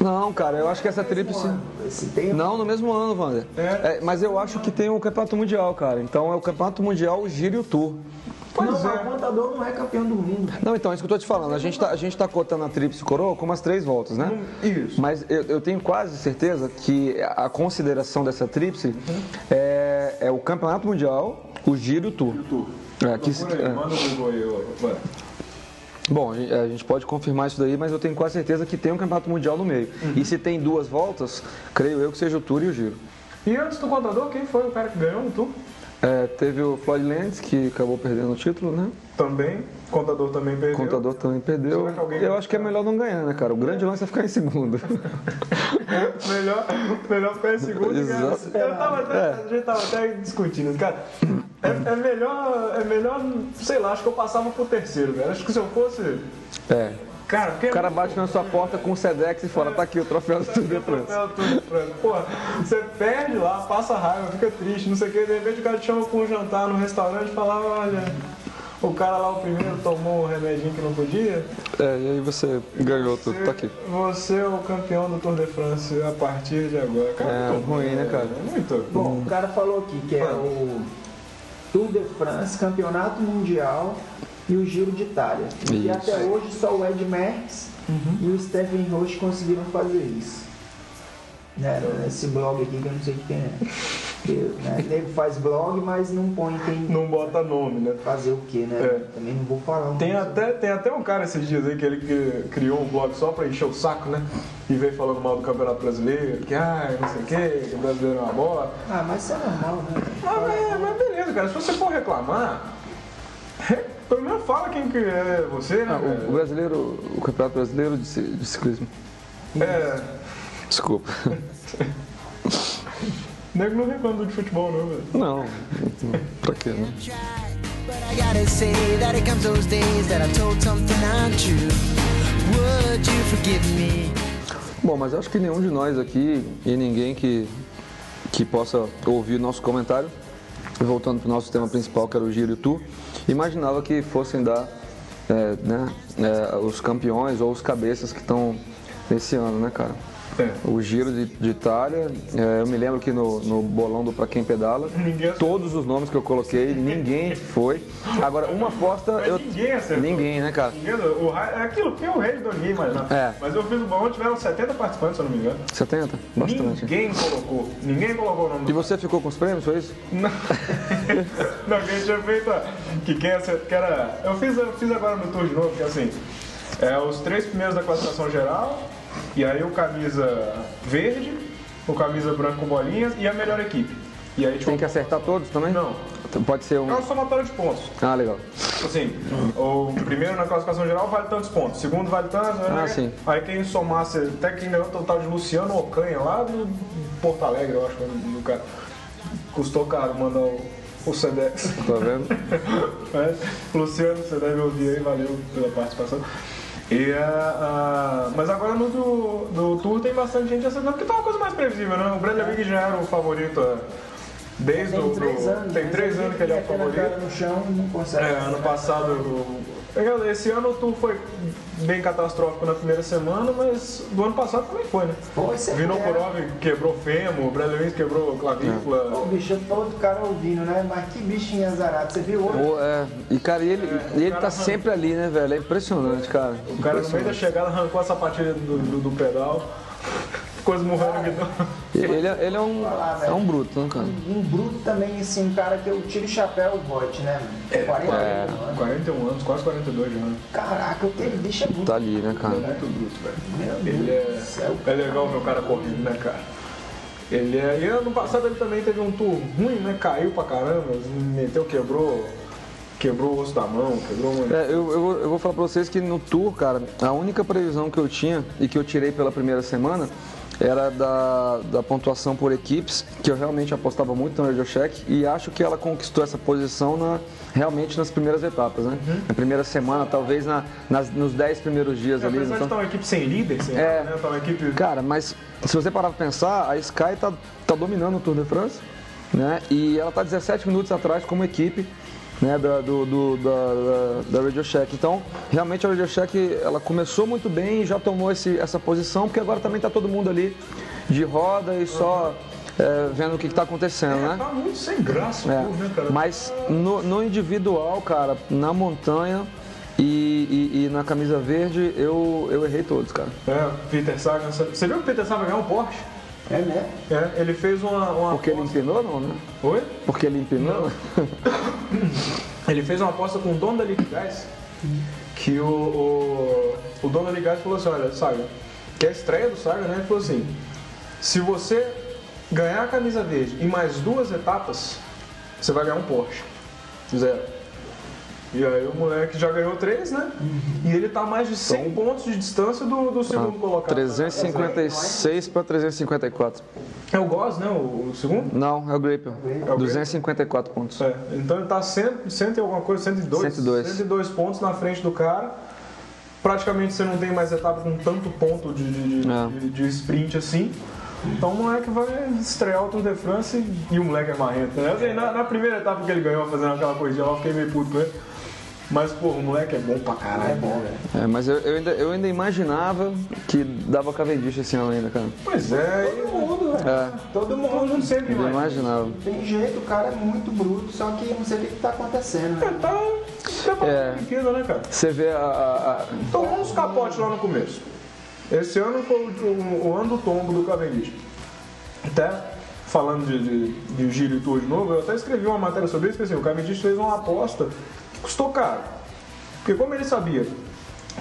não, cara, eu acho que essa Tríplice. Se Não, no mesmo ano, Wander. É, mas eu acho que tem o Campeonato Mundial, cara. Então é o Campeonato Mundial, o Giro e o Tour. Não, mas o contador não é campeão do mundo. Não, então, é isso que eu tô te falando. A gente tá, a gente tá cotando a Tríplice Coroa com umas três voltas, né? Isso. Mas eu, eu tenho quase certeza que a consideração dessa Tríplice é, é o Campeonato Mundial, o Giro e o Tour. É, que, Procura aí, é. manda o Google aí. Bom, a gente, a gente pode confirmar isso daí, mas eu tenho quase certeza que tem um Campeonato Mundial no meio. E se tem duas voltas, creio eu que seja o Tour e o Giro. E antes do contador, quem foi o cara que ganhou no Tour? É, teve o Floyd Lenz, que acabou perdendo o título, né? Também. Contador também perdeu. contador também perdeu. Eu acho que é melhor não ganhar, né, cara? O grande lance é ficar em segundo. melhor, melhor ficar em segundo. Exato. Cara. Eu tava até, É. A gente tava até discutindo, cara. É, é melhor, é melhor, sei lá, acho que eu passava pro terceiro, velho. Acho que se eu fosse. É. Cara, O cara bate na sua porta com o Sedex e fala, tá aqui o troféu do Tour de France. Troféu Tour de France. Porra, você perde lá, passa raiva, fica triste, não sei o que, de repente o cara te chama pra um jantar no restaurante e fala, olha, o cara lá o primeiro tomou um remedinho que não podia. É, e aí você ganhou tudo, tá aqui. Você é o campeão do Tour de France a partir de agora. Cara, É, muito ruim, né, cara? É muito. Bom, o cara falou aqui que é o Tour de France, Campeonato Mundial e o Giro de Itália. E Isso. até hoje só o Ed Merckx e o Stephen Roche conseguiram fazer isso. Né, esse blog aqui que eu não sei de quem é. Que, né, ele faz blog, mas não põe quem Não bota nome, né? fazer o que, né? É. Também não vou falar. um Tem pouco até, tem até um cara esses dias aí que ele criou um blog só pra encher o saco, né? E veio falando mal do Campeonato Brasileiro, que ah, não sei o quê, que o brasileiro é uma bola. Ah, mas isso é normal, né? Mas, é, mas beleza, cara, se você for reclamar, re- pelo menos fala quem que é você, né? Ah, o, brasileiro, o Campeonato Brasileiro de, de Ciclismo. É. Desculpa. Nego não reclama de futebol, não, velho. Não, pra quê, né? But I gotta say that it comes those days that I told something untrue. Would you forgive me? Bom, mas eu acho que nenhum de nós aqui e ninguém que, que possa ouvir nosso comentário, voltando para o nosso tema principal, que era o Giro e o Tour, imaginava que fossem dar é, né, é, os campeões ou os cabeças que estão nesse ano, né, cara? É. O Giro de, de Itália, é, eu me lembro que no, no bolão do Pra Quem Pedala, Ninguém todos os nomes que eu coloquei, ninguém foi. Agora, uma aposta. Mas eu, ninguém acertou. Ninguém, né, cara? O, ra- é aquilo que o rei do ninguém imaginava. É. Mas eu fiz o bolão, tiveram 70 participantes, se eu não me engano. 70? Bastante. Ninguém colocou. Ninguém colocou o nome E você ficou com os prêmios, foi isso? Não, não que a gente tinha feito. a- Que quem acertou, que era. Eu fiz, eu fiz agora no tour de novo, que é assim. É os três primeiros da classificação geral, e aí o camisa verde, o camisa branco com bolinhas e a melhor equipe. E aí tipo, Tem que acertar todos também? Não. Pode ser um. É um somatório de pontos. Ah, legal. Assim, o primeiro na classificação geral vale tantos pontos, o segundo vale tantos, né? Ah, sim. Aí quem somasse, até quem ganhou o total de Luciano Ocanha lá do Porto Alegre, eu acho, do cara. Custou caro mandar o, o Sedex. Tá vendo? É, Luciano, você deve ouvir aí, valeu pela participação. E, ah, ah, mas agora no do, do Tour tem bastante gente acertando, porque tá uma coisa mais previsível, né? O Bradley Wiggins já era o favorito ah, desde Tem o. três do- anos. tem mas três anos que ele é o favorito. no chão e não consegue. É, ano passado. o- Esse ano o Tour foi bem catastrófico na primeira semana, mas do ano passado também foi, né? Foi, você Vinokurov quebrou fêmur, o Bradley Wiggins quebrou clavícula. Ô, bicho, eu falou do cara ouvindo, né? Mas que bichinho azarado. Você viu hoje? Pô, é. E, cara, ele, e ele tá sempre ali, né, velho? É impressionante, cara. O cara no meio da chegada arrancou a sapatilha do, do, do pedal, ficou esmurrando o guidão. Ele, é- ele é, um, é um bruto, né, cara? Um bruto também, assim, um cara que eu tiro o chapéu, o Voight, né? mano? 40 é. anos. 41 anos, quase 42 já. né? Caraca, bicho é muito. Tá ali, né, cara? Muito bruto, velho. Meu Deus Ele é, céu. é legal ver o cara correndo, né, cara? Ele é. E ano passado ele também teve um tour ruim, né? Caiu pra caramba, meteu, quebrou. Quebrou o osso da mão, quebrou uma. É, eu, eu, vou- eu vou falar pra vocês que no tour, cara, a única previsão que eu tinha e que eu tirei pela primeira semana era da, da pontuação por equipes, que eu realmente apostava muito no Radio Shack e acho que ela conquistou essa posição na, realmente nas primeiras etapas, né? Na primeira semana, talvez na, nas, nos 10 primeiros dias É, ali. apesar de então- estar uma equipe sem líder, sem É. nada, né? Tá uma equipe. Cara, mas se você parar pra pensar, a Sky tá, tá dominando o Tour de France, né? E ela tá 17 minutos atrás como equipe, né? Da, do, do- da, da, da Radio Shack. Então, realmente a Radio Shack, ela começou muito bem e já tomou esse, essa posição, porque agora também tá todo mundo ali de roda e só é, vendo o que, que tá acontecendo, né? Tá muito sem graça, É, Tour, né, cara? mas no, no individual, cara, na montanha e, e- e na camisa verde, eu, eu errei todos, cara. É, Peter Sagan. Você viu que o Peter Sagan ganhou um Porsche? É, né? É, ele fez uma. uma Porque ele aposta- empinou, não, né? Oi? Porque ele empinou? Ele fez uma aposta com o dono da Liquigás que o, o, o dono da Liquigás falou assim, olha, Saga, que é a estreia do Saga, né? Ele falou assim, se você ganhar a camisa verde em mais duas etapas, você vai ganhar um Porsche. Zero. E aí o moleque já ganhou três, né? E ele tá a mais de 100 pontos de distância do, do segundo colocado. 356 para 354. É o Goss, né? O, o segundo? Não, é o Grapple. o 254 pontos. É, então ele tá 100, 100 e alguma coisa, 102, 102. 102 pontos na frente do cara. Praticamente você não tem mais etapa com tanto ponto de, de, de- É. de- de sprint assim. Então o moleque vai estrear o Tour de France e, o moleque é marrento. Né? Assim, na, na primeira etapa que ele ganhou fazendo aquela corridinha lá, eu fiquei meio puto com ele. Mas, pô, o moleque é bom pra caralho. É bom, velho. É, mas eu, eu ainda, eu ainda imaginava que dava Cavendish esse ano ainda, cara. Pois é, Todo mundo, velho. É, Todo mundo. todo mundo sempre eu imagina. imaginava. Tem jeito, o cara é muito bruto, só que não sei o que, que tá acontecendo. É, Né? tá preparando É. Olimpíada, né, cara? Você vê a. a- a- Tomou uns capotes lá no começo. Esse ano foi o, o- o ano do tombo do Cavendish. Até falando de, de, de giro e tour de novo, eu até escrevi uma matéria sobre isso, que assim, o Cavendish fez uma aposta que custou caro. Porque como ele sabia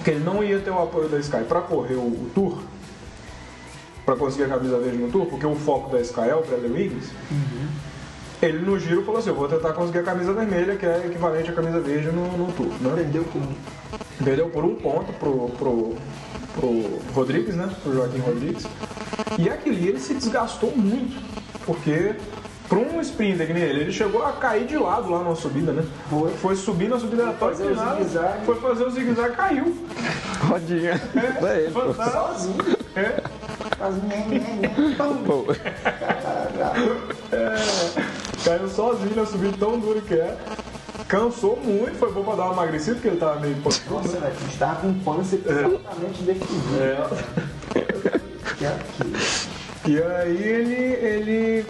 que ele não ia ter o apoio da Sky para correr o, o tour, para conseguir a camisa verde no tour, porque o foco da Sky é o Bradley Wiggins, ele no giro falou assim, eu vou tentar conseguir a camisa vermelha, que é equivalente à camisa verde no, no tour. Né? Perdeu com Perdeu por um ponto pro, pro, pro Rodrigues, né? Pro Joaquim Rodrigues. E aquele ele se desgastou muito. Porque para um sprinter que nem ele, ele chegou a cair de lado lá na subida, né? Foi. Foi subir na subida aleatória fazer o do nada, zigue-zague. Foi fazer o zigue-zague caiu. Rodinha. É ele, pô. fantástico. sozinho. É. Pô, caiu sozinho na subida tão duro que é. Cansou muito, foi bom pra dar uma emagrecida, porque ele tava meio Nossa, velho, a gente tava com um pâncreas exatamente definido. É. Que é aquilo. E aí ele, ele.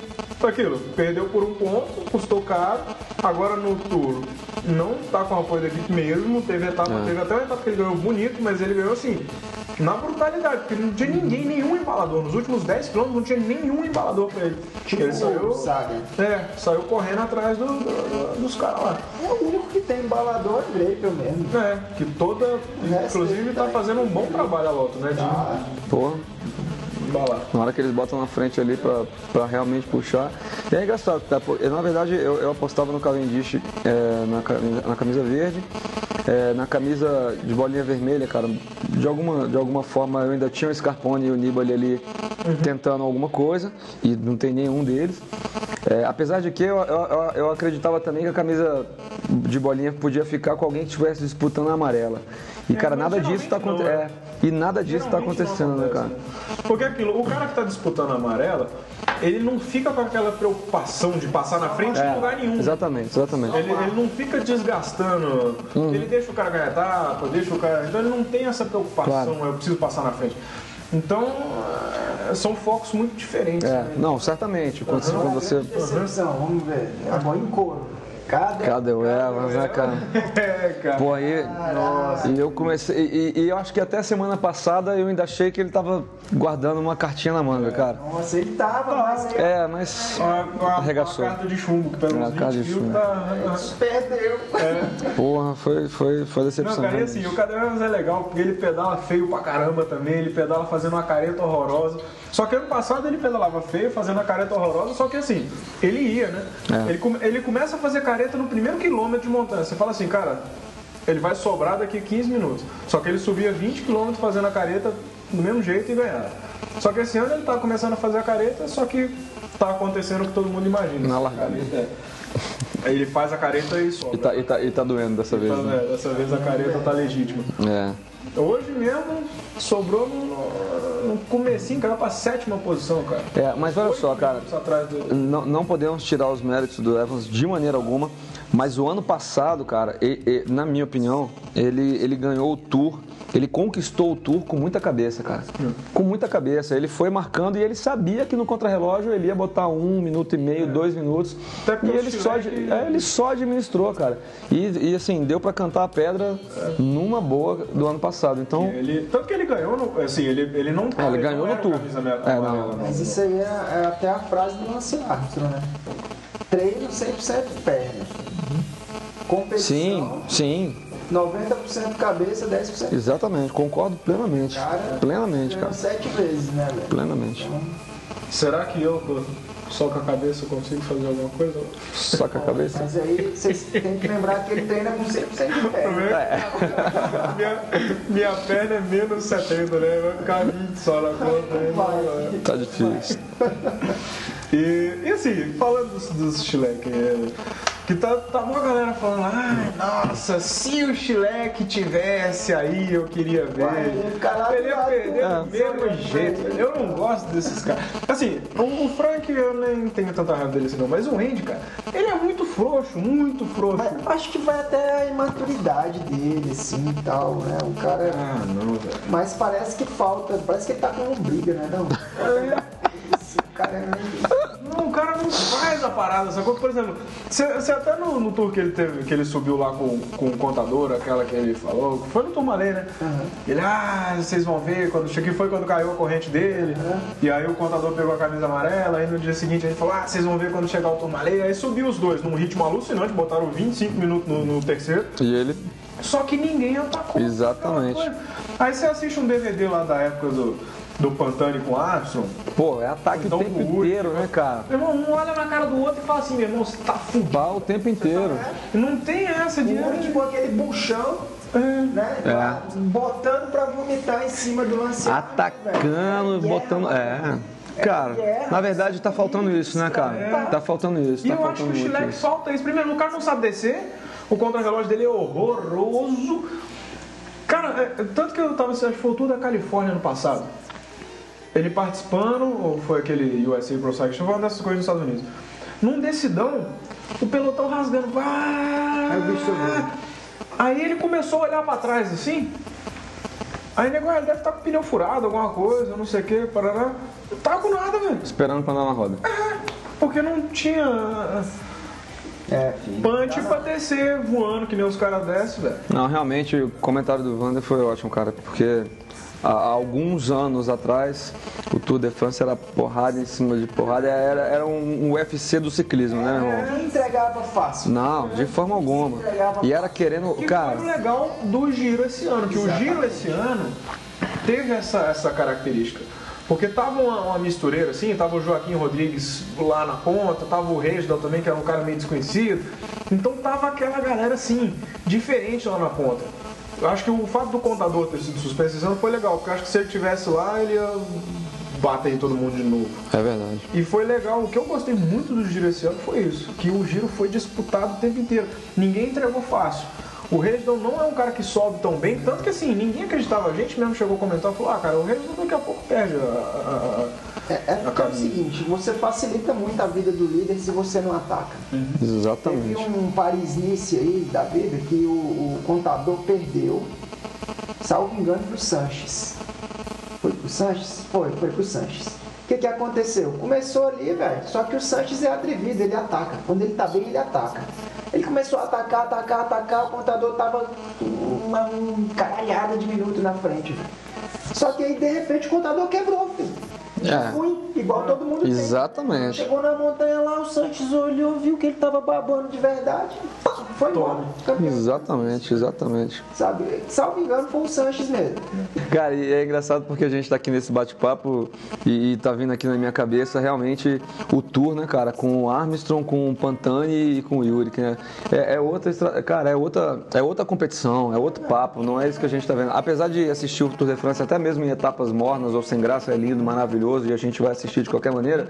Aquilo, perdeu por um ponto, custou caro. Agora no tour não tá com apoio da equipe mesmo. Teve etapa, teve até uma etapa que ele ganhou bonito, mas ele ganhou assim, na brutalidade, porque não tinha ninguém, nenhum embalador. Nos últimos 10 km não tinha nenhum embalador pra ele. Tipo ele saiu. o Saga. É, saiu correndo atrás do- do- dos caras lá. É o único que tem embalador é Draper mesmo. É, que toda. Inclusive tá tá fazendo um bom trabalho a Loto, né? Ah, porra. Embalar. Na hora que eles botam na frente ali pra, pra realmente puxar. E é engraçado, tá? Na verdade eu, eu apostava no Cavendish é, na, camisa, na camisa verde, é, na camisa de bolinha vermelha, cara. De alguma, de alguma forma eu ainda tinha o Scarpone e o Nibali ali tentando alguma coisa, e não tem nenhum deles. É, apesar de que eu, eu, eu- eu acreditava também que a camisa de bolinha podia ficar com alguém que estivesse disputando a amarela. E, cara, nada disso tá acontecendo. né? e nada disso tá acontecendo, né, cara? acontece, Porque aquilo, o cara que tá disputando a amarela, ele não fica com aquela preocupação de passar na frente em lugar nenhum. É, Exatamente, exatamente. Ele, ele não fica desgastando, Uhum. ele deixa o cara ganhar etapa, deixa o cara. Então ele não tem essa preocupação, Claro. eu preciso passar na frente. Então, eh, são focos muito diferentes. É, né? não, certamente. Quando, você- quando você. Decepção, vamos ver. Acabou em couro. Cadê? Cadê o Evans, né, cara? É, cara. Pô, aí. E eu comecei. E, e eu acho que até semana passada eu ainda achei que ele tava guardando uma cartinha na manga, cara. Nossa, ele tava, mas É, mas. A, a, Arregaçou. a carta de chumbo, que É, a uns carta 20 de chumbo. tá. perdeu. Porra, foi, foi, foi Não, decepção. cara, e assim, o Cadê é legal, porque ele pedala feio pra caramba também, ele pedala fazendo uma careta horrorosa. Só que ano passado ele pedalava feio, fazendo uma careta horrorosa, só que assim, ele ia, né? É. Ele, come- ele começa a fazer careta no primeiro quilômetro de montanha. Você fala assim, cara, ele vai sobrar daqui 15 minutos. Só que ele subia 20 quilômetros fazendo a careta do mesmo jeito e ganhava. Só que esse ano ele tá começando a fazer a careta, só que tá acontecendo o que todo mundo imagina. Na largada. É. Ele faz a careta e sobe. E tá, e tá, e tá doendo dessa vez, Então, né? dessa vez a careta tá legítima. É. Hoje mesmo sobrou no, no comecinho, caiu pra sétima posição, cara. É, mas olha só, cara, do... não, não podemos tirar os méritos do Evans de maneira alguma, mas o ano passado, cara, na minha opinião, ele, ele ganhou o Tour, ele conquistou o Tour com muita cabeça, cara. Com muita cabeça. Ele foi marcando e ele sabia que no contrarrelógio ele ia botar um minuto e meio, dois minutos. Até E ele só, de- é, ele só administrou, cara. E, e, assim, deu pra cantar a pedra numa boa do ano passado. Então, Ele, tanto que ele ganhou, no, assim, ele, ele não É, ele ganhou não no Tour. É, Mas isso aí é, é até a frase do Lance Armstrong, né? Treino 100% perna. Competição, sim, sim, 90% cabeça, 10% exatamente. Concordo plenamente. cara. Plenamente, cara. sete vezes, né, velho? Plenamente. Será que eu, só com a cabeça, consigo fazer alguma coisa? Só com a cabeça. Mas aí vocês têm que lembrar que ele treina com 100% de perna. É. minha, minha perna é menos 70, né? Vai ficar 20 só na conta. né? Vai. Tá difícil. E, e assim, falando dos, dos é, que tá, tá uma galera falando, ai, nossa, se o Chileque tivesse aí, eu queria ver. Vai, caralho, Ele ia perder do mesmo jeito. Eu não gosto desses caras. Assim, o, Frank eu nem tenho tanta raiva dele assim não, mas o Andy, cara, ele é muito frouxo, muito frouxo. Mas acho que vai até a imaturidade dele, assim e tal, né? O cara. Ah, não, velho. Mas parece que falta, parece que ele tá com briga, né? Não. Esse cara é. Não, o cara não faz a parada, sacou? Por exemplo, você até no, no tour que ele teve, que ele subiu lá com, com o contador, aquela que ele falou, foi no Turmalê, né? Ele, ah, vocês vão ver, quando que foi quando caiu a corrente dele, e aí o contador pegou a camisa amarela, aí no dia seguinte a gente falou, ah, vocês vão ver quando chegar o Turmalê, aí subiu os dois num ritmo alucinante, botaram 25 minutos no, no terceiro, E ele. só que ninguém atacou. Exatamente. Aí você assiste um DVD lá da época do, do Pantani com o Arson, Pô, é ataque Então, o tempo o inteiro, né, cara? meu irmão, um olha na cara do outro e fala assim, meu irmão, você tá fudido. Pá o tempo inteiro. Não tem essa de. O último, aquele buchão, né? É. Botando pra vomitar em cima do lance. Atacando, Velho, botando. É. Cara, na verdade tá faltando isso, né, cara? Tá faltando isso, E tá eu acho que o isso. falta isso. Primeiro, o cara não sabe descer, o contra-relógio dele é horroroso. Cara, é, tanto que eu tava assistindo, acho que foi o Tour da Califórnia ano passado. Ele participando, ou foi aquele USA Pro Cycling, uma dessas coisas nos Estados Unidos. Num decidão, o pelotão rasgando. Ah, Aí o bicho subiu. Aí ele começou a olhar pra trás assim. Aí nego, ah, ele deve estar com o pneu furado, alguma coisa, não sei o que, parará. Não tava com nada, velho. Esperando pra andar na roda. Porque não tinha É, punch pra descer voando que nem os caras descem, velho. Não, realmente o comentário do Wander foi ótimo, cara, porque há, alguns anos atrás o Tour de France era porrada em cima de porrada, era, era um, um UFC do ciclismo, né, irmão? não entregava fácil. Não, de forma alguma. E era querendo. Que Cara, foi o legal do giro esse ano, que o giro esse ano teve essa, essa característica. Porque tava uma, uma mistureira assim, tava o Joaquim Rodrigues lá na ponta, tava o Reginald também, que era um cara meio desconhecido. Então tava aquela galera assim, diferente lá na ponta. Eu acho que o fato do contador ter sido suspenso esse ano foi legal, porque eu acho que se ele tivesse lá, ele ia bater em todo mundo de novo. é verdade. E foi legal, o que eu gostei muito do giro esse ano foi isso, que o giro foi disputado o tempo inteiro. Ninguém entregou fácil. O Reginald não é um cara que sobe tão bem, tanto que assim, ninguém acreditava. A gente mesmo chegou a comentar e falou, ah cara, o Reginald daqui a pouco perde a. a- a- É, é porque é o seguinte, você facilita muito a vida do líder se você não ataca. Teve Exatamente. um Paris-Nice aí da vida que o, o contador perdeu, salvo engano, pro Sanches. Foi pro Sanches? Foi, foi pro Sanches. O que, que aconteceu? Começou ali, velho. Só que o Sanches é atrevido, ele ataca. Quando ele tá bem, ele ataca. Ele começou a atacar, atacar, atacar, o contador tava uma, caralhada de minuto na frente. Só que aí, de repente, o contador quebrou, filho. É. Ruim, igual todo mundo tem. Exatamente. Chegou na montanha lá, o Santos olhou, viu que ele tava babando de verdade. Pá, foi embora. Exatamente, exatamente. Sabe? Salvo engano, foi o Sanches mesmo. Cara, e é engraçado porque a gente tá aqui nesse bate-papo e, e tá vindo aqui na minha cabeça realmente o tour, né, cara, com o Armstrong, com o Pantani e com o Yuri, né, é, é outra, cara, é outra, é outra competição, é outro papo, não é isso que a gente tá vendo. Apesar de assistir o Tour de France até mesmo em etapas mornas ou sem graça, é lindo, maravilhoso e a gente vai assistir de qualquer maneira,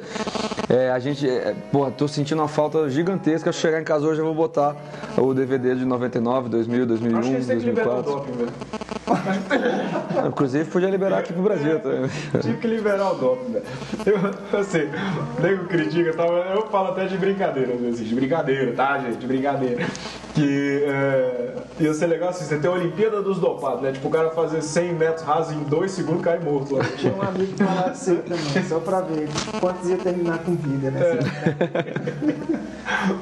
é, a gente, é, porra, tô sentindo uma falta gigantesca. Chegar em casa hoje eu vou botar o DVD de 99, 2000, 2001, Acho que eles têm que liberar o 2004. doping, velho. Inclusive podia liberar aqui pro Brasil também. Tinha que liberar o doping, velho. Eu, assim, o nego critica, tá? eu falo até de brincadeira, vezes. De brincadeira, tá, gente? De brincadeira. Que é, ia ser legal assim, você ter a Olimpíada dos dopados, né? Tipo, o cara fazer 100 metros rasos em 2 segundos cai morto lá. Tinha um amigo que falava assim também, só pra ver quantos ia terminar com vida, né?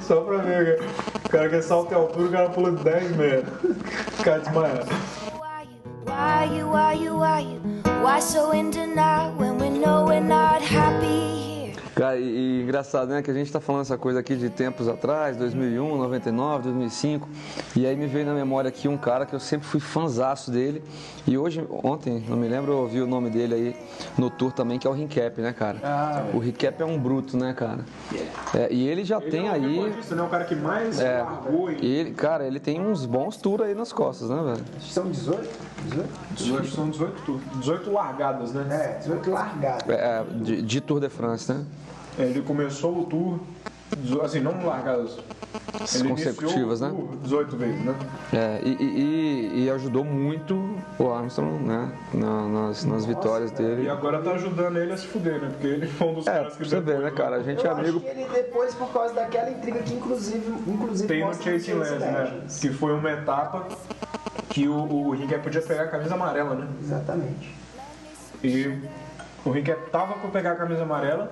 Só pra ver, cara. o cara quer salto em altura, o cara pula de 10 metros. O cara desmaia. Why you, why you, why you, why so in denial when we know we're not happy here? Cara, e, e engraçado, né? Que a gente tá falando essa coisa aqui de tempos atrás, 2001, 99, 2005. E aí me veio na memória aqui um cara que eu sempre fui fanzaço dele. E hoje, ontem, não me lembro, eu ouvi o nome dele aí no tour também, que é o Rincap, né, cara? o Rincap é um bruto, né, cara? É, e ele já tem Ele é o aí. recordista, né? O cara que mais É, largou em ele, cara, ele tem uns bons tours aí nas costas, né, velho? São 18? 18? 18, são 18, tu- 18 largadas, né? É, 18 largadas. É, é, de, de Tour de France, né? Ele começou o tour, assim, não largadas. Ele Consecutivas, né? o tour 18 vezes, né? É, e, e- e- e ajudou muito o Armstrong, né? na- nas, nas vitórias E dele. agora tá ajudando ele a se fuder, né? Porque ele foi um dos É, caras pra que você depois, né, cara? A gente Eu é acho amigo. que ele depois, por causa daquela intriga que inclusive, inclusive Tem no mostra Chasing Legends, né? Que foi uma etapa que o, o podia pegar a camisa amarela, né? Exatamente. E o Rincap tava pra pegar a camisa amarela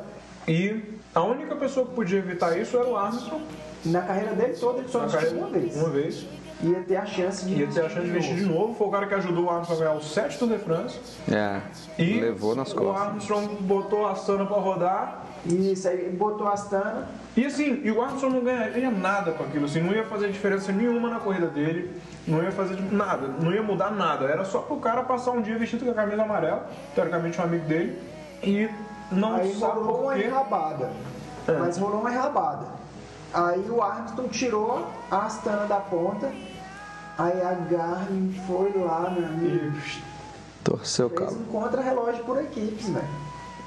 e a única pessoa que podia evitar isso era o Armstrong. Na carreira dele toda, ele só vestiu uma vez. Uma vez. Ia ter a chance de Ia ter a chance de vestir de novo. Foi o cara que ajudou o Armstrong a ganhar o 7 Tour de France. É, E levou nas o costas. Armstrong botou a Sana pra rodar. E isso aí, botou a Astana. E assim, e o Armstrong não ganharia nada com aquilo, assim, não ia fazer diferença nenhuma na corrida dele, não ia fazer nada, não ia mudar nada. Era só pro cara passar um dia vestido com a camisa amarela, teoricamente um amigo dele, e não Aí rolou uma enrabada. É. Mas rolou uma enrabada. Aí o Armstrong tirou a Astana da ponta. Aí a Garmin foi lá, meu amigo. Torceu o Fez um contra-relógio por equipes, velho.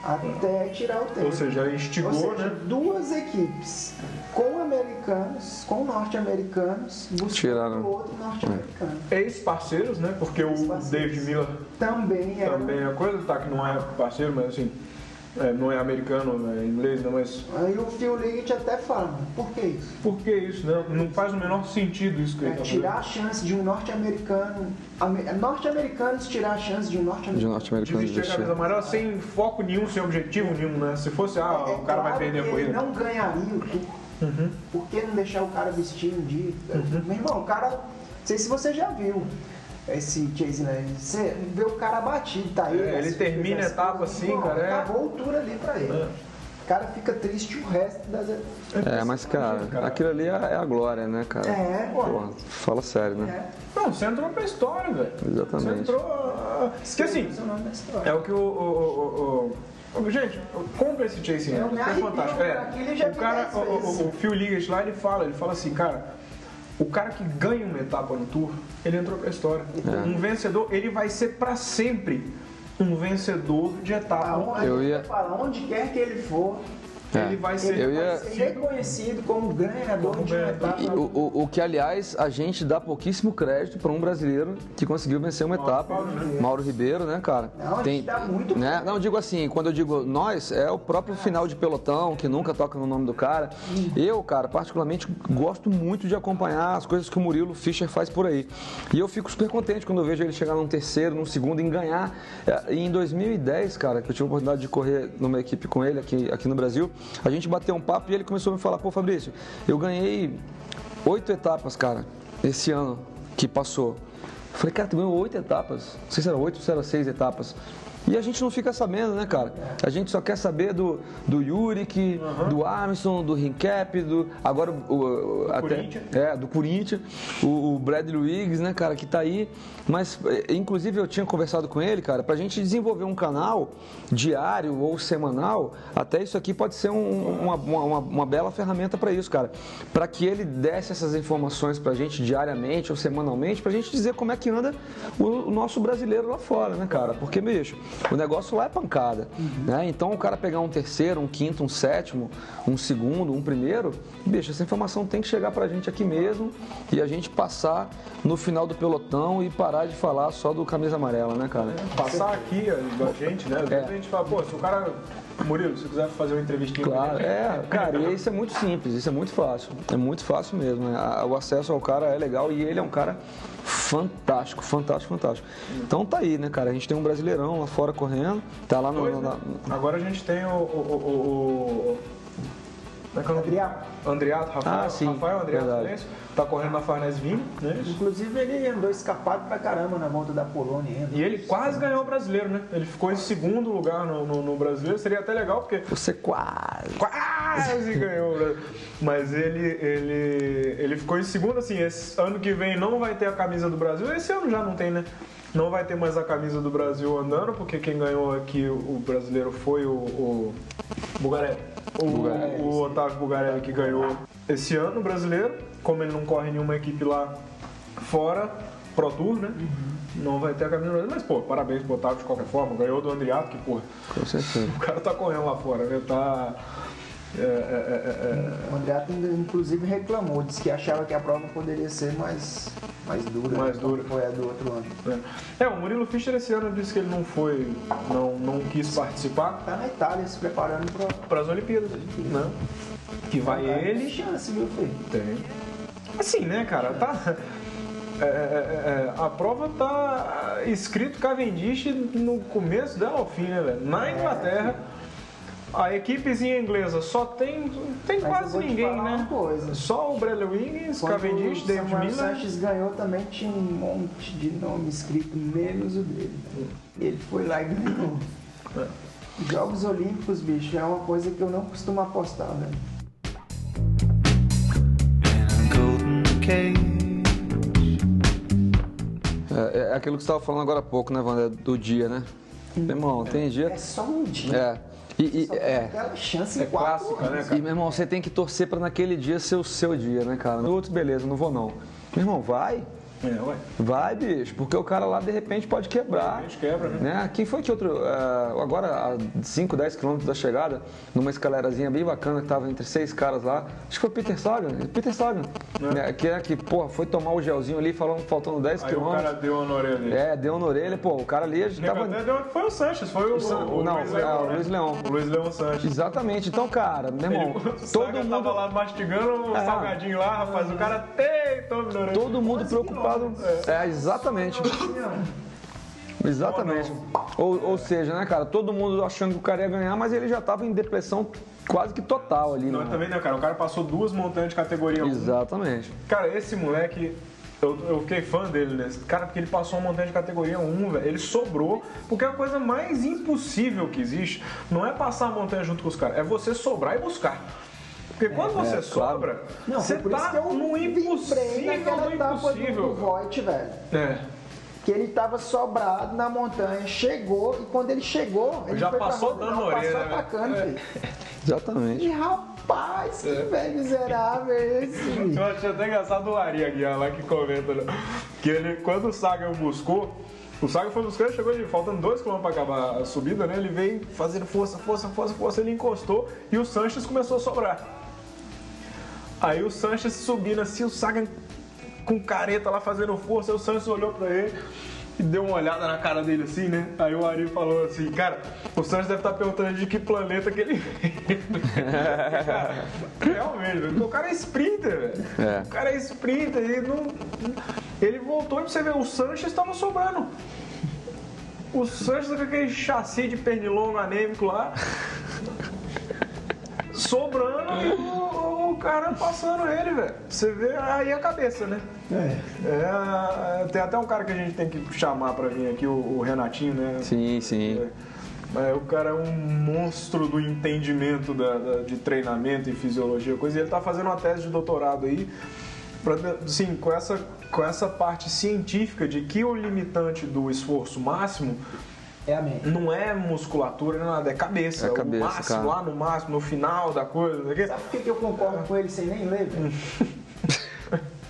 Até tirar o tempo. ou seja, Ou instigou, seja, né? duas equipes com americanos, com norte-americanos, buscando Tiraram. o outro norte-americano. Ex-parceiros, né? Porque o Ex-parceiros. David Miller Também era. também é coisa, tá? Que não é parceiro, mas assim, é, não é americano, é inglês, não, mas Aí o Phil Liggett até fala, por que isso? por que isso, né? Não faz o menor sentido isso que É ele tá tirar a chance de um norte-americano. ame- Norte-americanos tirar a chance de um De norte-americano. de norte-americano de vestir a camisa amarela sem foco nenhum, sem objetivo nenhum, né? Se fosse, ah, É o cara vai claro perder a corrida. Ele não ganharia o tour. Por que não deixar o cara vestir um dia? Meu irmão, o cara. Não sei se você já viu esse Chase Land. Você vê o cara batido, tá aí. É, ele as- termina a etapa assim, irmão, cara, é. Acabou o tour ali pra ele. É. O cara fica triste o resto das etapas. É, mas cara, aquilo ali é é a glória, né, cara? É, pô. Pô, fala sério, né? É. Não, você entrou pra história, velho. Você Exatamente. entrou. ah, Que assim, é o é que o. o- o- o- o- gente, compra esse Land, me é arrepio, fantástico. cara, É, o cara, o, o, o Phil Liggett lá, ele fala, ele fala assim, cara. O cara que ganha uma etapa no Tour, ele entrou pra história. É. Um vencedor, ele vai ser pra sempre um vencedor de etapa. Aonde, Eu ia- fala, onde quer que ele for, Ele vai ser ele ia- vai ser reconhecido como ganhador Como de uma etapa. O, o- o que, aliás, a gente dá pouquíssimo crédito para um brasileiro que conseguiu vencer uma etapa. Mauro Ribeiro, né, cara? Não, gente dá muito né? crédito. Não, digo assim, quando eu digo nós, é o próprio final de pelotão, que nunca toca no nome do cara. Eu, cara, particularmente, gosto muito de acompanhar as coisas que o Murilo Fischer faz por aí. E eu fico super contente quando eu vejo ele chegar num terceiro, num segundo, em ganhar. É, E em 2010, cara, que eu tive a oportunidade de correr numa equipe com ele aqui, aqui no Brasil, a gente bateu um papo e ele começou a me falar, pô, Fabrício, eu ganhei oito etapas, cara, esse ano que passou. Eu falei, cara, tu ganhou oito etapas. Não sei se era oito ou se era seis etapas. E a gente não fica sabendo, né, cara? A gente só quer saber do, do Yurik, do Armstrong, do Rincap, do. Agora o. o- até, Corinthians. é, do Corinthians, o, o Bradley Wiggs, né, cara, que tá aí. Mas, eh, inclusive, eu tinha conversado com ele, cara, pra gente desenvolver um canal diário ou semanal. Até isso aqui pode ser um- uma, uma, uma- uma bela ferramenta para isso, cara. Para que ele desse essas informações pra gente diariamente ou semanalmente, pra gente dizer como é que anda o, o nosso brasileiro lá fora, né, cara? Porque, bicho, o negócio lá é pancada, né? Então, o cara pegar um terceiro, um quinto, um sétimo, um segundo, um primeiro, bicho, essa informação tem que chegar pra gente aqui mesmo e a gente passar no final do pelotão e parar de falar só do camisa amarela, né, cara? Passar aqui a da gente, né? Às vezes É. a gente fala, pô, se o cara. Murilo, se quiser fazer uma entrevistinha com Claro, é, cara, e isso é muito simples, isso é muito fácil. É muito fácil mesmo. né? O acesso ao cara é legal e ele é um cara fantástico, fantástico, fantástico. Então tá aí, né, cara? A gente tem um brasileirão lá fora correndo, tá lá no. Pois, no- né? na- Agora a gente tem o. o, o, o- o- é é. Andriato, Rafael. Ah, sim, Rafael Andriato verdade. Silêncio, tá correndo na Farnese Vinho, né? Inclusive ele andou escapado pra caramba na volta da Polônia. ainda. E ele quase ganhou o brasileiro, né? Ele ficou em segundo lugar no, no, no brasileiro. Seria até legal, porque Você quase. quase ganhou o brasileiro. Mas ele, ele, ele ficou em segundo, assim. Esse ano que vem não vai ter a camisa do Brasil. Esse ano já não tem, né? Não vai ter mais a camisa do Brasil andando, porque quem ganhou aqui o brasileiro foi o, o Bugarelli. O, o Otávio Bugarelli que ganhou esse ano o brasileiro. Como ele não corre nenhuma equipe lá fora, Pro Tour, né? Não vai ter a camisa do Brasil. Mas, pô, parabéns pro Otávio de qualquer forma. Ganhou do Andriato, que, pô, Com certeza. o cara tá correndo lá fora, né? Tá. É, é, é, é, O Andreato ainda, inclusive reclamou, disse que achava que a prova poderia ser mais, mais dura. Mais né, dura. como Foi a do outro ano. é. É, o Murilo Fischer esse ano disse que ele não foi, não, não quis participar Tá na Itália se preparando para as Olimpíadas, né? Que vai Tem ele. chance, viu, filho? Tem. Assim, né, cara? Tá. é, é, é, a prova tá escrito Cavendish no começo dela ao fim, né, velho? Na Inglaterra, a equipezinha inglesa só tem. Tem Mas quase ninguém, né? Só o Bradley Wiggins, Quando Cavendish, o David Samuel Miller. Sanches ganhou também tinha um monte de nome escrito, menos o dele. Ele foi lá e ganhou. É. Jogos Olímpicos, bicho, é uma coisa que eu não costumo apostar, velho. É, é aquilo que você estava falando agora há pouco, né, Wanda? Do dia, né? Meu irmão, tem dia. É só um dia. É. E, e- é. aquela chance É clássica, né, cara? E, meu irmão, você tem que torcer para naquele dia ser o seu dia, né, cara? No outro, beleza, não vou não. Meu irmão, vai. É, ué. Vai, bicho, porque o cara lá de repente pode quebrar. De repente quebra, né? Quem foi que outro. ah, agora, a 5, 10 quilômetros da chegada, numa escalerazinha bem bacana que tava entre seis caras lá. Acho que foi o Peter Sagan. Peter Sagan. né, Que é que, porra, foi tomar o gelzinho ali, falando, faltando 10 Aí o quilômetros. cara deu uma na orelha. É, deu na orelha, pô, o cara ali Nego tava. até deu- Foi o Sanches, foi o, San- o, não, Luiz é, Leão. o né? Luiz Leão. O Luiz Leão Sanches. Exatamente. Então, cara, meu irmão, Ele, o todo mundo. tava lá mastigando o É. salgadinho lá, rapaz. O cara orelha. Todo mundo preocupado. É, exatamente. Exatamente. Ou, ou seja, né, cara, todo mundo achando que o cara ia ganhar, mas ele já tava em depressão quase que total ali, Não, né? também, né, cara? O cara passou duas montanhas de categoria 1. Exatamente. Cara, esse moleque, eu, eu fiquei fã dele, né? Cara, porque ele passou uma montanha de categoria 1, velho. Ele sobrou, porque a coisa mais impossível que existe não é passar a montanha junto com os caras, é você sobrar e buscar. Porque quando você é, claro. sobra, Não, você por isso tá que eu no vibrei impossível do do, do impossível. Voigt, velho. É. Que ele tava sobrado na montanha, chegou, e quando ele chegou, ele Já foi pra passou dando não, orelha, passou né, atacando, filho. Exatamente. E rapaz, que É. velho miserável é esse? Eu achei até engraçado o Ari Aguiar lá que comenta, né? Que ele, quando o Saga o buscou, o Saga foi buscar e chegou ali, faltando 2km pra acabar a subida, né? Ele veio fazendo força, força, força, força, ele encostou e o Sanches começou a sobrar. Aí o Sanches subindo assim, o Saga com careta lá fazendo força, aí o Sanches olhou pra ele e deu uma olhada na cara dele assim, né? Aí o Ari falou assim, cara, o Sanches deve estar perguntando de que planeta que ele. Cara, Realmente, velho, porque o cara é sprinter, velho. É. O cara é sprinter e não. Ele voltou e você vê, o Sanches estava sobrando. O Sanches com aquele chassi de pernilongo anêmico lá. sobrando e o, o cara passando ele, velho. Você vê aí a cabeça, né? É. É, tem até um cara que a gente tem que chamar pra vir aqui, o, o Renatinho, né? Sim, sim. É, o cara é um monstro do entendimento da- da- de treinamento e fisiologia, coisa. E ele tá fazendo uma tese de doutorado aí, pra, assim, com essa, com essa parte científica de que o limitante do esforço máximo É a mente. não é musculatura, nem nada, é cabeça. É cabeça, o máximo, cara. lá no máximo, no final da coisa, não sei o quê. Sabe por que que eu concordo com ele sem nem ler?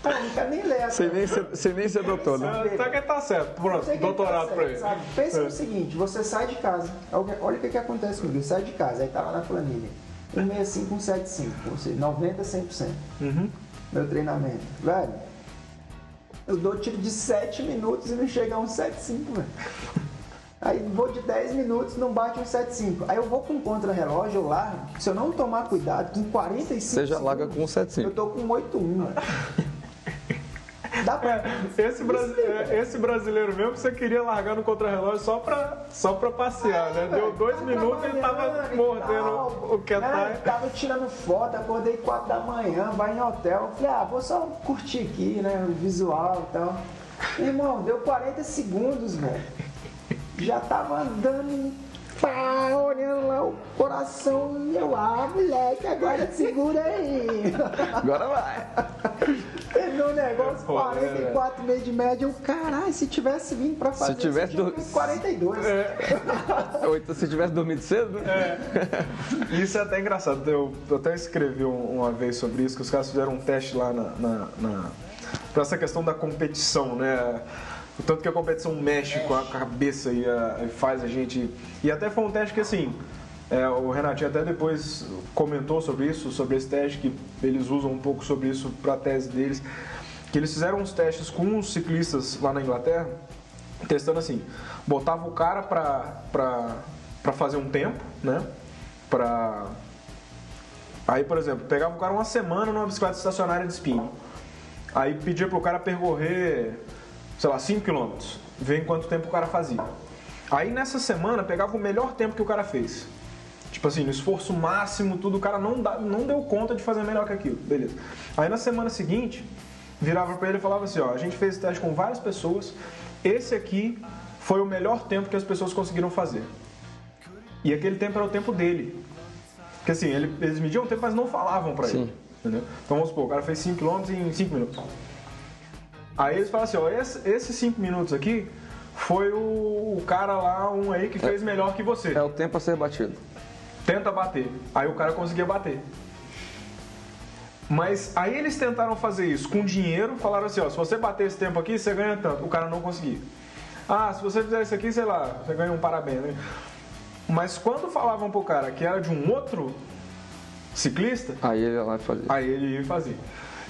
Pô, não quero nem ler. Sem nem ser, sem nem ser doutor, né? Ah, Tá que tá certo. Eu Pronto, ele doutorado tá pra ele. sabe? Pensa É. no seguinte, você sai de casa, olha olha o que, que acontece comigo, eu saio de casa, aí tá lá na planilha, 165, 175, ou seja, 90, 100%. Uhum. Meu treinamento. Velho, eu dou tiro de 7 minutos e não chega a um 175, velho. Aí vou de 10 minutos, não bate um 75. Aí eu vou com contra-relógio, eu largo. Se eu não tomar cuidado, com 45 Você já larga com um Eu 75. tô com 81, velho. Dá pra... Esse, brasi- é, esse brasileiro mesmo, você queria largar no contrarrelógio só pra, só pra passear, né? Deu dois Tá minutos e ele tava mordendo tal, o que né? Tava tirando foto, acordei 4 da manhã, vai em hotel. Falei, ah, vou só curtir aqui, né? O visual e tal. Irmão, deu 40 segundos, velho. Já tava andando, pá, olhando lá o coração. E eu, ah, moleque, agora segura aí. Agora vai. Terminou o negócio, Pô, 44 meio de média. Eu, caralho, se tivesse vindo pra fazer tivesse isso, eu do- tinha feito 42. Ou então se tivesse dormido cedo, né? Isso é até engraçado. Eu, eu até escrevi um- uma vez sobre isso, que os caras fizeram um teste lá na, na, na- pra essa questão da competição, né? O tanto que a competição mexe com a cabeça e, a- faz a gente. E até foi um teste que assim. é, o Renatinho até depois comentou sobre isso, sobre esse teste, que eles usam um pouco sobre isso para a tese deles. Que eles fizeram uns testes com os ciclistas lá na Inglaterra, testando assim, botava o cara pra fazer um tempo, né? Pra... Aí, por exemplo, pegava o cara uma semana numa bicicleta estacionária de spin. Aí pedia pro cara percorrer, sei lá, 5 km. Ver em quanto tempo o cara fazia. Aí nessa semana pegava o melhor tempo que o cara fez. Tipo assim, no esforço máximo, tudo, o cara não, dá, não deu conta de fazer melhor que aquilo. Beleza. Aí na semana seguinte, virava pra ele e falava assim, ó, a gente fez teste com várias pessoas, esse aqui foi o melhor tempo que as pessoas conseguiram fazer. E aquele tempo era o tempo dele. Porque assim, ele- eles mediam o tempo, mas não falavam pra Sim. ele. Entendeu? Então vamos supor, o cara fez 5km em 5 minutos. Aí eles falam assim, ó, esse- esses 5 minutos aqui foi o, o cara lá, um aí que fez melhor que você. É o tempo a ser batido. Tenta bater. Aí o cara conseguia bater. Mas aí eles tentaram fazer isso com dinheiro, falaram assim, ó, se você bater esse tempo aqui, você ganha tanto. O cara não conseguia. Ah, se você fizer isso aqui, sei lá, você ganha um parabéns. né? Mas quando falavam pro cara que era de um outro ciclista, Aí ele ia lá e fazia. aí ele ia fazia.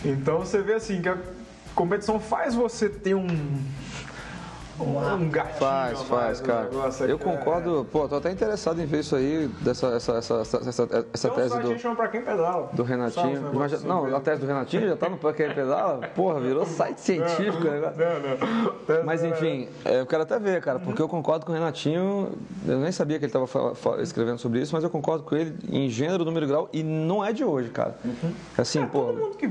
Então você vê assim que a competição faz você ter um um gatinho Faz, faz, cara. Eu é- concordo, pô, tô até interessado em ver isso aí, dessa, essa, essa, essa, essa, tese do, chama pra quem pedala. do Renatinho. assim, não, mesmo. a tese do Renatinho já tá no Pra Quem Pedala? Porra, virou site científico. Não, não. Mas enfim, é, eu quero até ver, cara, porque eu concordo com o Renatinho. Eu nem sabia que ele estava escrevendo sobre isso, mas eu concordo com ele em gênero, número e grau, e não é de hoje, cara. Assim, pô. Todo mundo que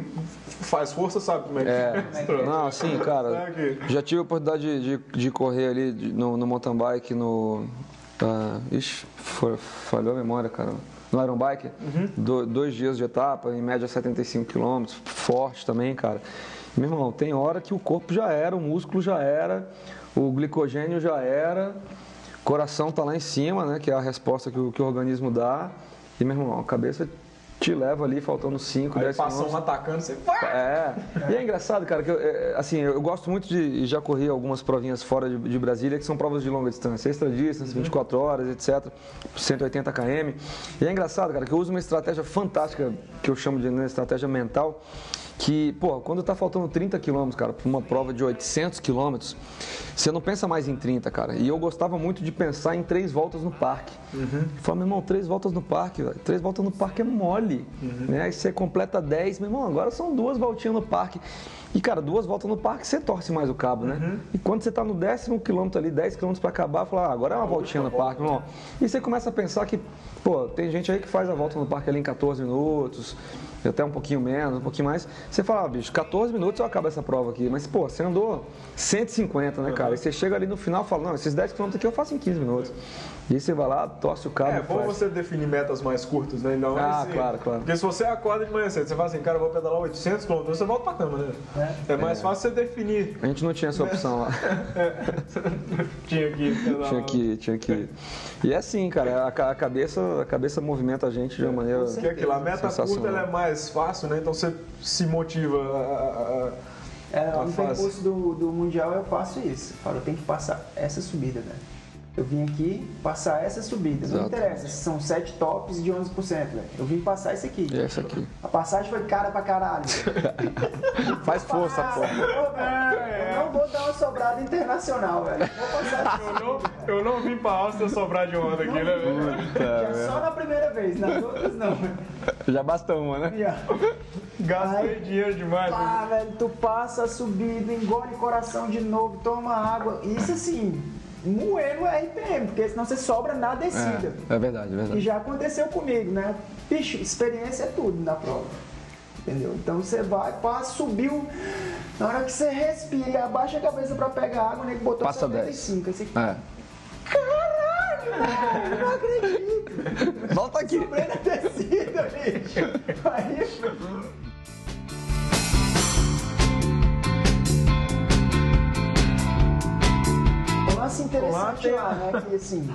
faz força sabe como é que É, é. não, assim, cara, que- já tive a oportunidade de, de, correr ali no, no mountain bike, no. ah, ixi, foi- falhou a memória, cara. No Iron Bike, do- dois dias de etapa, em média 75 km, forte também, cara. Meu irmão, tem hora que o corpo já era, o músculo já era, o glicogênio já era, o coração tá lá em cima, né, que é a resposta que o, que o organismo dá. E, meu irmão, a cabeça te leva ali, faltando 5, Aí 10 passa km. um atacando, você vai. É, e é engraçado, cara, que eu, é, assim, eu gosto muito de, já corri algumas provinhas fora de, de Brasília, que são provas de longa distância, extra distance, 24 horas, etc, 180 km. E é engraçado, cara, que eu uso uma estratégia fantástica, que eu chamo de né, estratégia mental, que, pô, quando tá faltando 30 quilômetros, cara, pra uma prova de 800 quilômetros, você não pensa mais em 30, cara. E eu gostava muito de pensar em três voltas no parque. Uhum. Falei, meu irmão, três voltas no parque, velho. Três voltas no parque é mole. Uhum. Né? Aí você completa 10, meu irmão, agora são duas voltinhas no parque. E, cara, duas voltas no parque, você torce mais o cabo, né? Uhum. E quando você tá no décimo quilômetro ali, 10 quilômetros pra acabar, fala, ah, agora é uma voltinha no parque, meu irmão. E você começa a pensar que, pô, tem gente aí que faz a volta no parque ali em 14 minutos, até um pouquinho menos, um pouquinho mais. Você fala, ah, bicho, 14 minutos eu acabo essa prova aqui. Mas, pô, você andou 150, né, cara? E você chega ali no final e fala, não, esses 10 quilômetros aqui eu faço em 15 minutos. E aí você vai lá, torce o cabo. É bom faz. você definir metas mais curtas, né? Não Ah, esse- claro, claro. Porque se você acorda de manhã cedo, você fala assim, cara, eu vou pedalar 800 km, você volta pra cama, né? É, mais fácil você definir. A gente não tinha essa opção lá. Tinha que pedalar. tinha que, tinha que. E é assim, cara, a, ca- a cabeça, a cabeça movimenta a gente de uma maneira. Porque aquilo, a meta curta ela é mais fácil, né? Então você se motiva a- a- a- É, no percurso do, do Mundial eu faço isso. Eu falo, eu tenho que passar essa subida, velho. Eu vim aqui passar essa subida. Não Exato. interessa se são 7 tops de 11%, velho. Eu vim passar esse aqui. É isso aqui. A passagem foi cara pra caralho. Faz força, Ah, pô. Eu não vou dar uma sobrada internacional, velho. Vou passar Eu não, eu não vim pra Áustria sobrar de onda aqui, né? velho? só na primeira vez, nas outras não. Já basta uma, né? Gastei Ai. dinheiro demais. Pá, velho, tu passa a subida, engole coração de novo, toma água. Isso assim, moendo é RPM, porque senão você sobra na descida. É, é verdade, é E verdade. já aconteceu comigo, né? Bicho, experiência é tudo na prova. Entendeu? Então você vai, passa, subiu. Na hora que você respira e abaixa a cabeça pra pegar água, né? Que botou Passa 75. Aí você, É. caralho, não acredito. Volta aqui. Sobrei na descida, bicho. Aí, lance interessante lá, né? Que assim,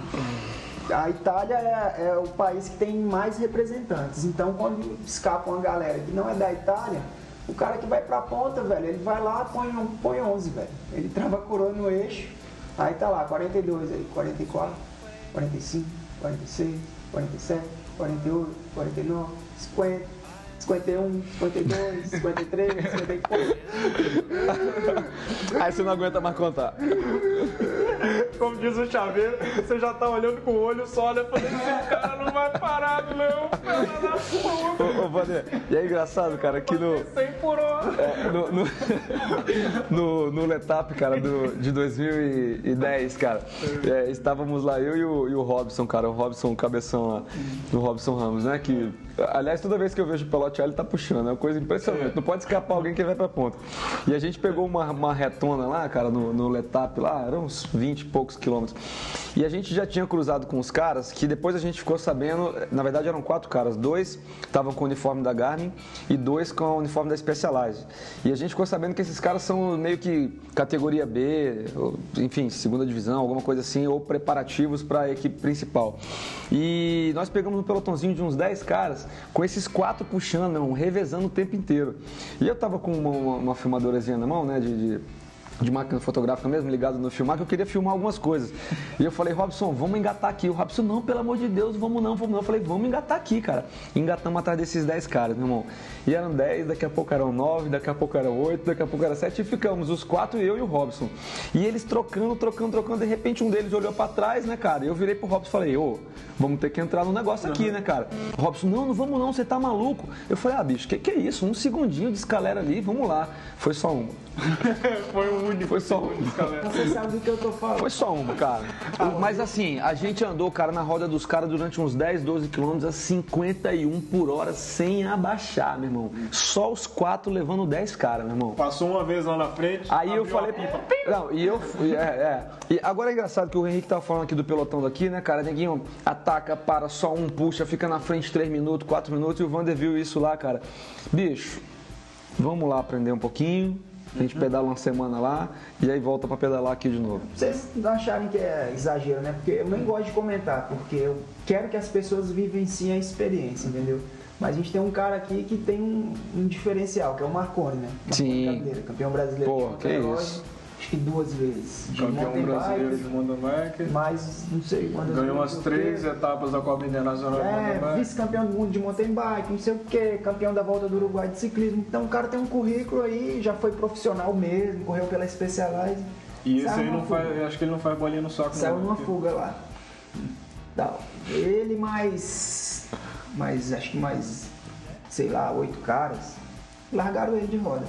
a Itália é, é o país que tem mais representantes. Então, quando escapa uma galera que não é da Itália, o cara que vai pra ponta, velho, ele vai lá, põe, um- põe 11, velho. Ele trava a coroa no eixo, aí tá lá, 42, aí, 44, 45, 46, 47, 48, 49, 50. 51, 52, 53, 54. Aí você não aguenta mais contar. Como diz o chaveiro, você já tá olhando com o olho só, né? Falando, esse cara não vai parar, não. Filha da puta. Ô, ô Vander, e é engraçado, cara, que no, 100 por hora. é, no, no, no, no Letap, cara, do, de 2010, cara, é, estávamos lá, eu e o, e o Robson, cara, o Robson, o cabeção lá, o Robson Ramos, né, que, aliás, toda vez que eu vejo o pelote, ele tá puxando, é uma coisa impressionante, não pode escapar alguém que vai pra ponta. E a gente pegou uma, uma retona lá, cara, no, no Letap lá, eram uns 20 e poucos quilômetros, e a gente já tinha cruzado com os caras, que depois a gente ficou sabendo, na verdade eram quatro caras, dois estavam com o uniforme da Garmin e dois com o uniforme da Specialized. E a gente ficou sabendo que esses caras são meio que categoria B, ou, enfim, segunda divisão, alguma coisa assim, ou preparativos para a equipe principal. E nós pegamos um pelotãozinho de uns 10 caras, com esses quatro puxando, revezando o tempo inteiro. E eu tava com uma, uma, uma filmadorazinha na mão, né, de- de de máquina fotográfica mesmo, ligado no filmar, que eu queria filmar algumas coisas. E eu falei, Robson, vamos engatar aqui. O Robson, não, pelo amor de Deus, vamos não, vamos não. Eu falei, vamos engatar aqui, cara. Engatamos atrás desses 10 caras, meu irmão. E eram 10, daqui a pouco eram 9, daqui a pouco eram 8, daqui a pouco era 7 e ficamos, os quatro, eu e o Robson. E eles trocando, trocando, trocando, de repente um deles olhou pra trás, né, cara? E eu virei pro Robson e falei, ô, vamos ter que entrar no negócio aqui, né, cara? O Robson, não, não vamos não, você tá maluco. Eu falei, ah, bicho, que que é isso? Um segundinho de escalera ali, vamos lá. Foi só uma. Foi o único. Foi só uma. Você sabe do que eu tô falando. Foi só uma, cara. Mas assim, a gente andou, cara, na roda dos caras durante uns 10, 12 quilômetros a 51 por hora sem abaixar, meu irmão. Só os quatro levando 10 caras, meu irmão. Passou uma vez lá na frente. Aí eu falei. a pipa. Não, e eu fui. É, é. E agora é engraçado que o Henrique tava falando aqui do pelotão daqui, né, cara? Neguinho ataca, para, só um, puxa, fica na frente 3 minutos, 4 minutos, e o Vander viu isso lá, cara. Bicho, vamos lá aprender um pouquinho. A gente pedala uma semana lá e aí volta pra pedalar aqui de novo. Vocês não acharem que é exagero, né? Porque eu nem gosto de comentar, porque eu quero que as pessoas vivenciem a experiência, entendeu? Mas a gente tem um cara aqui que tem um, um diferencial, que é o Marconi, né? Marconi Sim. Campeão brasileiro Pô, de que contra-relógio, isso. Acho que duas vezes. De Campeão mountain brasileiro bike, de mountain bike. mais não sei quantas Ganhou umas eu três etapas da Copa Internacional de mountain É, bike. vice-campeão do mundo de mountain bike, não sei o que, campeão da volta do Uruguai de ciclismo. Então o cara tem um currículo aí, já foi profissional mesmo, correu pela Specialized. E esse aí não fuga. faz, acho que ele não faz bolinha no saco Saiu não. numa fuga lá. Tal. Ele mais. mais. acho que mais. sei lá, oito caras. Largaram ele de roda.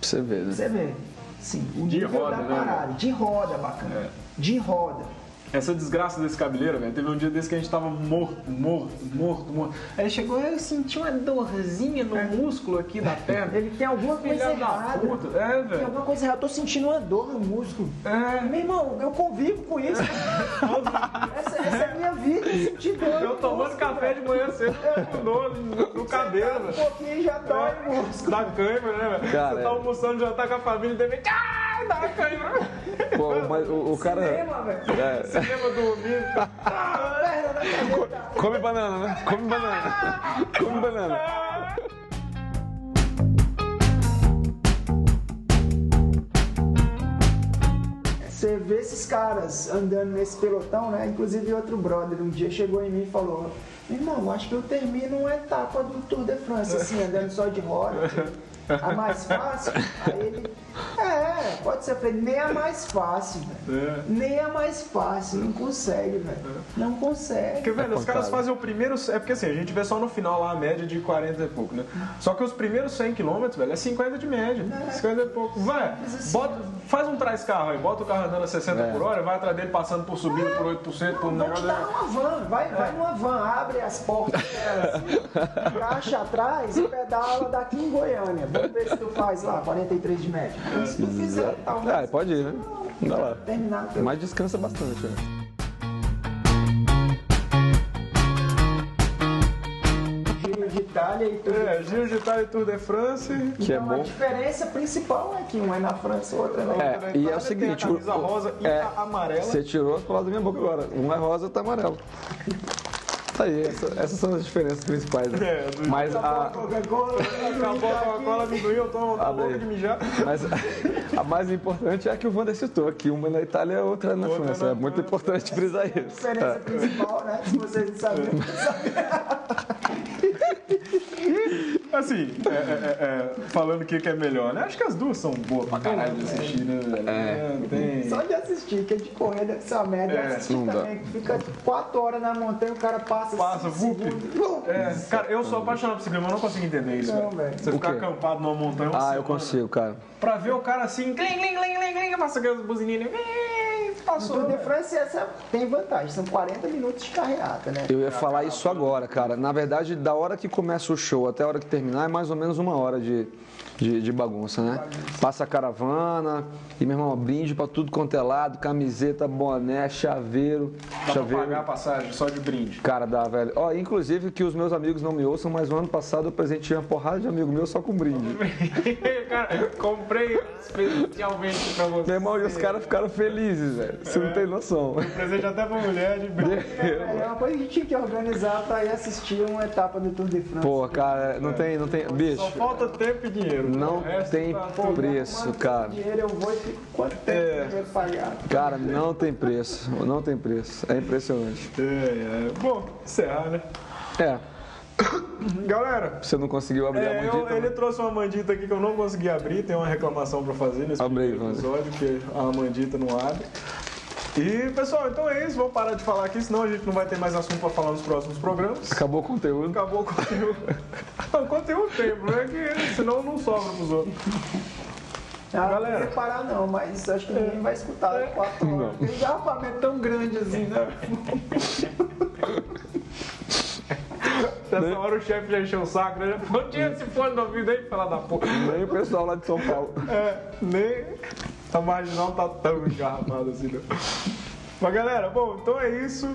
Pra você ver, né? Você vê. Sim, o De nível roda, da né, parada. De roda, bacana. É. De roda. Essa desgraça desse cabeleiro, velho. Teve um dia desse que a gente tava morto, morto, morto, morto. Aí chegou, eu senti uma dorzinha no músculo aqui da perna. Ele tem alguma coisa Filha da errada. puta. É, Tem velho. alguma coisa errada. Eu tô sentindo uma dor no músculo. É. Meu irmão, eu convivo com isso. essa, essa é a minha vida, eu senti dor. Eu no tomando músculo, café de manhã cedo com dor no, no cabelo, Um velho. pouquinho já dói o músculo. Da cãibra, né, velho? Cara, Você tá é. almoçando, já tá com a família e de repente. Dá uma cãibra. Pô, mas o, o cara. Cinema, velho. É, Cinema da cabeça. come banana, né? Come banana. Come banana. Você vê esses caras andando nesse pelotão, né? Inclusive outro brother um dia chegou em mim e falou, irmão, acho que eu termino uma etapa do Tour de France, assim, andando só de roda. A mais fácil? Aí ele. É, pode ser. Falei, nem a mais fácil, velho. É. Nem a mais fácil. Não consegue, velho. Não consegue. Porque, velho, os caras fazem o primeiro. É porque assim, a gente vê só no final lá a média de 40 e pouco, né? Só que os primeiros 100 km, velho, é 50 de média. 50 e pouco. Vai, bota, faz um trás-carro aí, bota o carro andando a 60 É. por hora, vai atrás dele passando por subida por 8%, por um negócio. dar uma van, vai, vai numa van, abre as portas dela assim, caixa atrás e pedala daqui em Goiânia. Tu faz lá, 43 de média. Se tu fizer, Ah, talvez pode ir, né? Dá lá. terminar Mas descansa bastante, né? Giro de Itália e tudo. É, Giro de Itália e Tour de France. Que é Então, a bom. diferença principal é que um é na França, o outro é na Itália. É, e é o seguinte, a camisa o- rosa e é, a amarela. Você tirou as palavras da minha boca agora. Um é rosa, outro é amarelo. Tá aí, essa- essas são as diferenças principais. Né? É, do- Mas a, Coca-Cola, Acabou a Coca-Cola, amendoim, eu tô tá Abre louco de mijar. mas a mais importante é a que o Wander citou, que uma na Itália e a outra na Outra França. na É muito importante frisar a isso. diferença É. principal, né? Se vocês não sabiam. Assim, é, é, é, é, falando o que que é melhor, né? Acho que as duas são boas pra caralho de assistir, né, velho? É, tem... Só de assistir, que é de correr deve ser uma merda. É, Eu assisti não dá. também, que fica 4 horas na montanha, o cara passa. Passa, vup. É, cara, eu sou apaixonado por ciclismo, eu não consigo entender isso, Não, velho. Você O ficar acampado numa montanha uma Ah, eu consigo, cara. Pra ver o cara assim, clim, clim, clim, clim, clim, passa aquelas buzininhas, No passou. Tour de. France essa tem vantagem, são 40 minutos de carreata, né? Eu ia falar isso agora, cara. Na verdade, da hora que começa o show até a hora que terminar é mais ou menos uma hora de, de, de bagunça, né? Passa a caravana e, meu irmão, brinde pra tudo quanto é lado, camiseta, boné, chaveiro. Dá pra chaveiro. pagar a passagem só de brinde. Cara, dá, velho. Ó, inclusive que os meus amigos não me ouçam, mas no ano passado eu presenteei uma porrada de amigo meu só com brinde. cara, comprei especialmente pra você. Meu irmão, e os caras ficaram felizes, velho. Você não tem noção. Presente até pra mulher de brinde. É uma coisa que tinha que organizar pra ir assistir uma etapa do Tour de France. Pô, cara, não tem, não tem. Só Bicho, falta tempo e dinheiro. Não tem preço, cara. eu É. eu? Cara, não tem preço. Não tem preço. É impressionante. É, é. Bom, encerrar, né? É, Galera, você não conseguiu abrir a é, eu- mandita. ele né? trouxe uma mandita aqui que eu não consegui abrir. Tem uma reclamação pra fazer nesse Abre aí, primeiro episódio, que a mandita não abre. E, pessoal, então é isso. Vamos parar de falar aqui, senão a gente não vai ter mais assunto pra falar nos próximos programas. Acabou o conteúdo. Acabou o conteúdo. Não, o conteúdo tem, é que senão não sobra pros outros. Ah, Galera. Não vou parar não, mas acho que ninguém vai escutar em 4 horas. Tem garrafamento tão grande assim, né? Nessa hora o chefe já encheu o saco, né? Não tinha esse fone no ouvido aí, fala da porra. Nem o pessoal lá de São Paulo. É, nem a marginal tá tão engarrafada assim, não. Mas galera, bom, então é isso.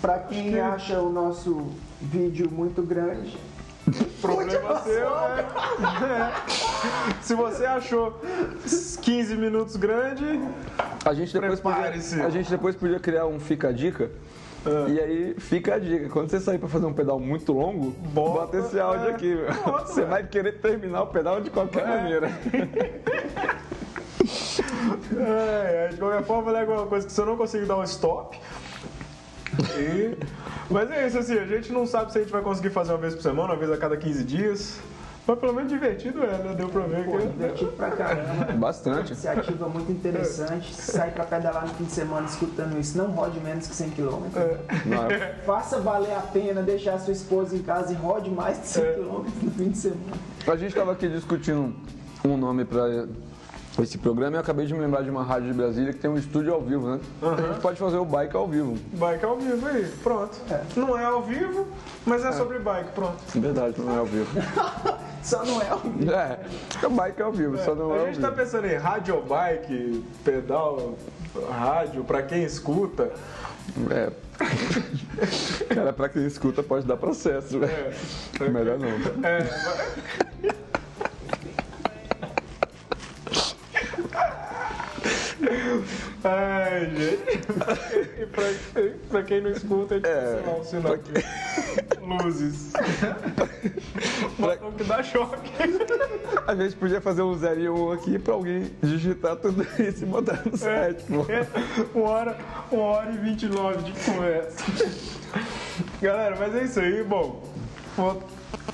Pra quem acha o nosso vídeo muito grande, Problema seu, né? É. Se você achou 15 minutos grande, A gente depois podia, a gente depois podia criar um fica a dica. Ah. E aí fica a dica, quando você sair pra fazer um pedal muito longo, Bota, bota esse áudio é, aqui, bota, Você velho. vai querer terminar o pedal de qualquer É. maneira. É, é, de qualquer forma, é alguma coisa que se eu não conseguir dar um stop. E... Mas é isso, assim, a gente não sabe se a gente vai conseguir fazer uma vez por semana, uma vez a cada 15 dias. Mas pelo menos divertido é, né? Deu pra ver Pô, que. divertido pra caramba. Bastante. Iniciativa muito interessante. Sai pra pedalar no fim de semana escutando isso. Não rode menos que 100 km. Não, é- Faça valer a pena deixar sua esposa em casa e rode mais de 100 É. km no fim de semana. A gente estava aqui discutindo um nome para esse programa e eu acabei de me lembrar de uma rádio de Brasília que tem um estúdio ao vivo, né? A gente pode fazer o bike ao vivo. Bike ao vivo aí, pronto. Não é ao vivo, mas é sobre bike, pronto. Verdade, não é ao vivo. Só não é o É, é bike ao vivo, só não é A ao gente tá vivo. pensando em rádio bike, pedal, rádio, pra quem escuta. É. Cara, pra quem escuta pode dar processo, né? Melhor não. É, Ai, gente. E pra, e pra quem não escuta, a gente É, é, um sinal aqui. Luzes. Botão que dá choque. A gente podia fazer um 0 e um aqui pra alguém digitar tudo isso e botar no site, pô. É, uma hora, uma hora e 29 de conversa. Galera, mas é isso aí. Bom, vou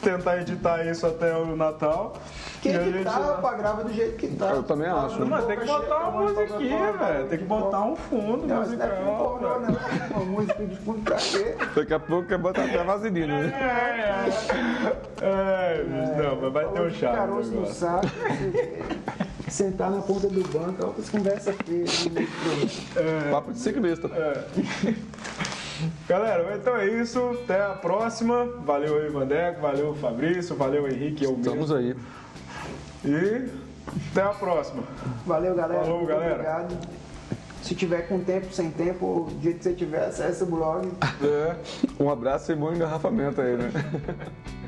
tentar editar isso até o Natal. Que gente- tá, rapaz, grava do jeito que tá. Eu também acho. Mas tem que botar uma musiquinha, velho. Tem que botar um fundo Não, é musical. não. Uma música de fundo pra quê? Daqui a pouco quer botar até vaselina, né? É, é. É, bicho, não, mas vai ter um charme. Caroço no saco. Sentar na ponta do banco, outras conversas feias. né? Papo de ciclista. Galera, então é isso. Até a próxima. Valeu aí, Vandeco. Valeu, Fabrício. Valeu, Henrique. Eu mesmo. Estamos aí. E até a próxima. Valeu, galera. Falou, Muito galera. Obrigado. Se tiver com tempo, sem tempo, do jeito que você tiver, acessa o blog. É, um abraço e bom engarrafamento aí, né?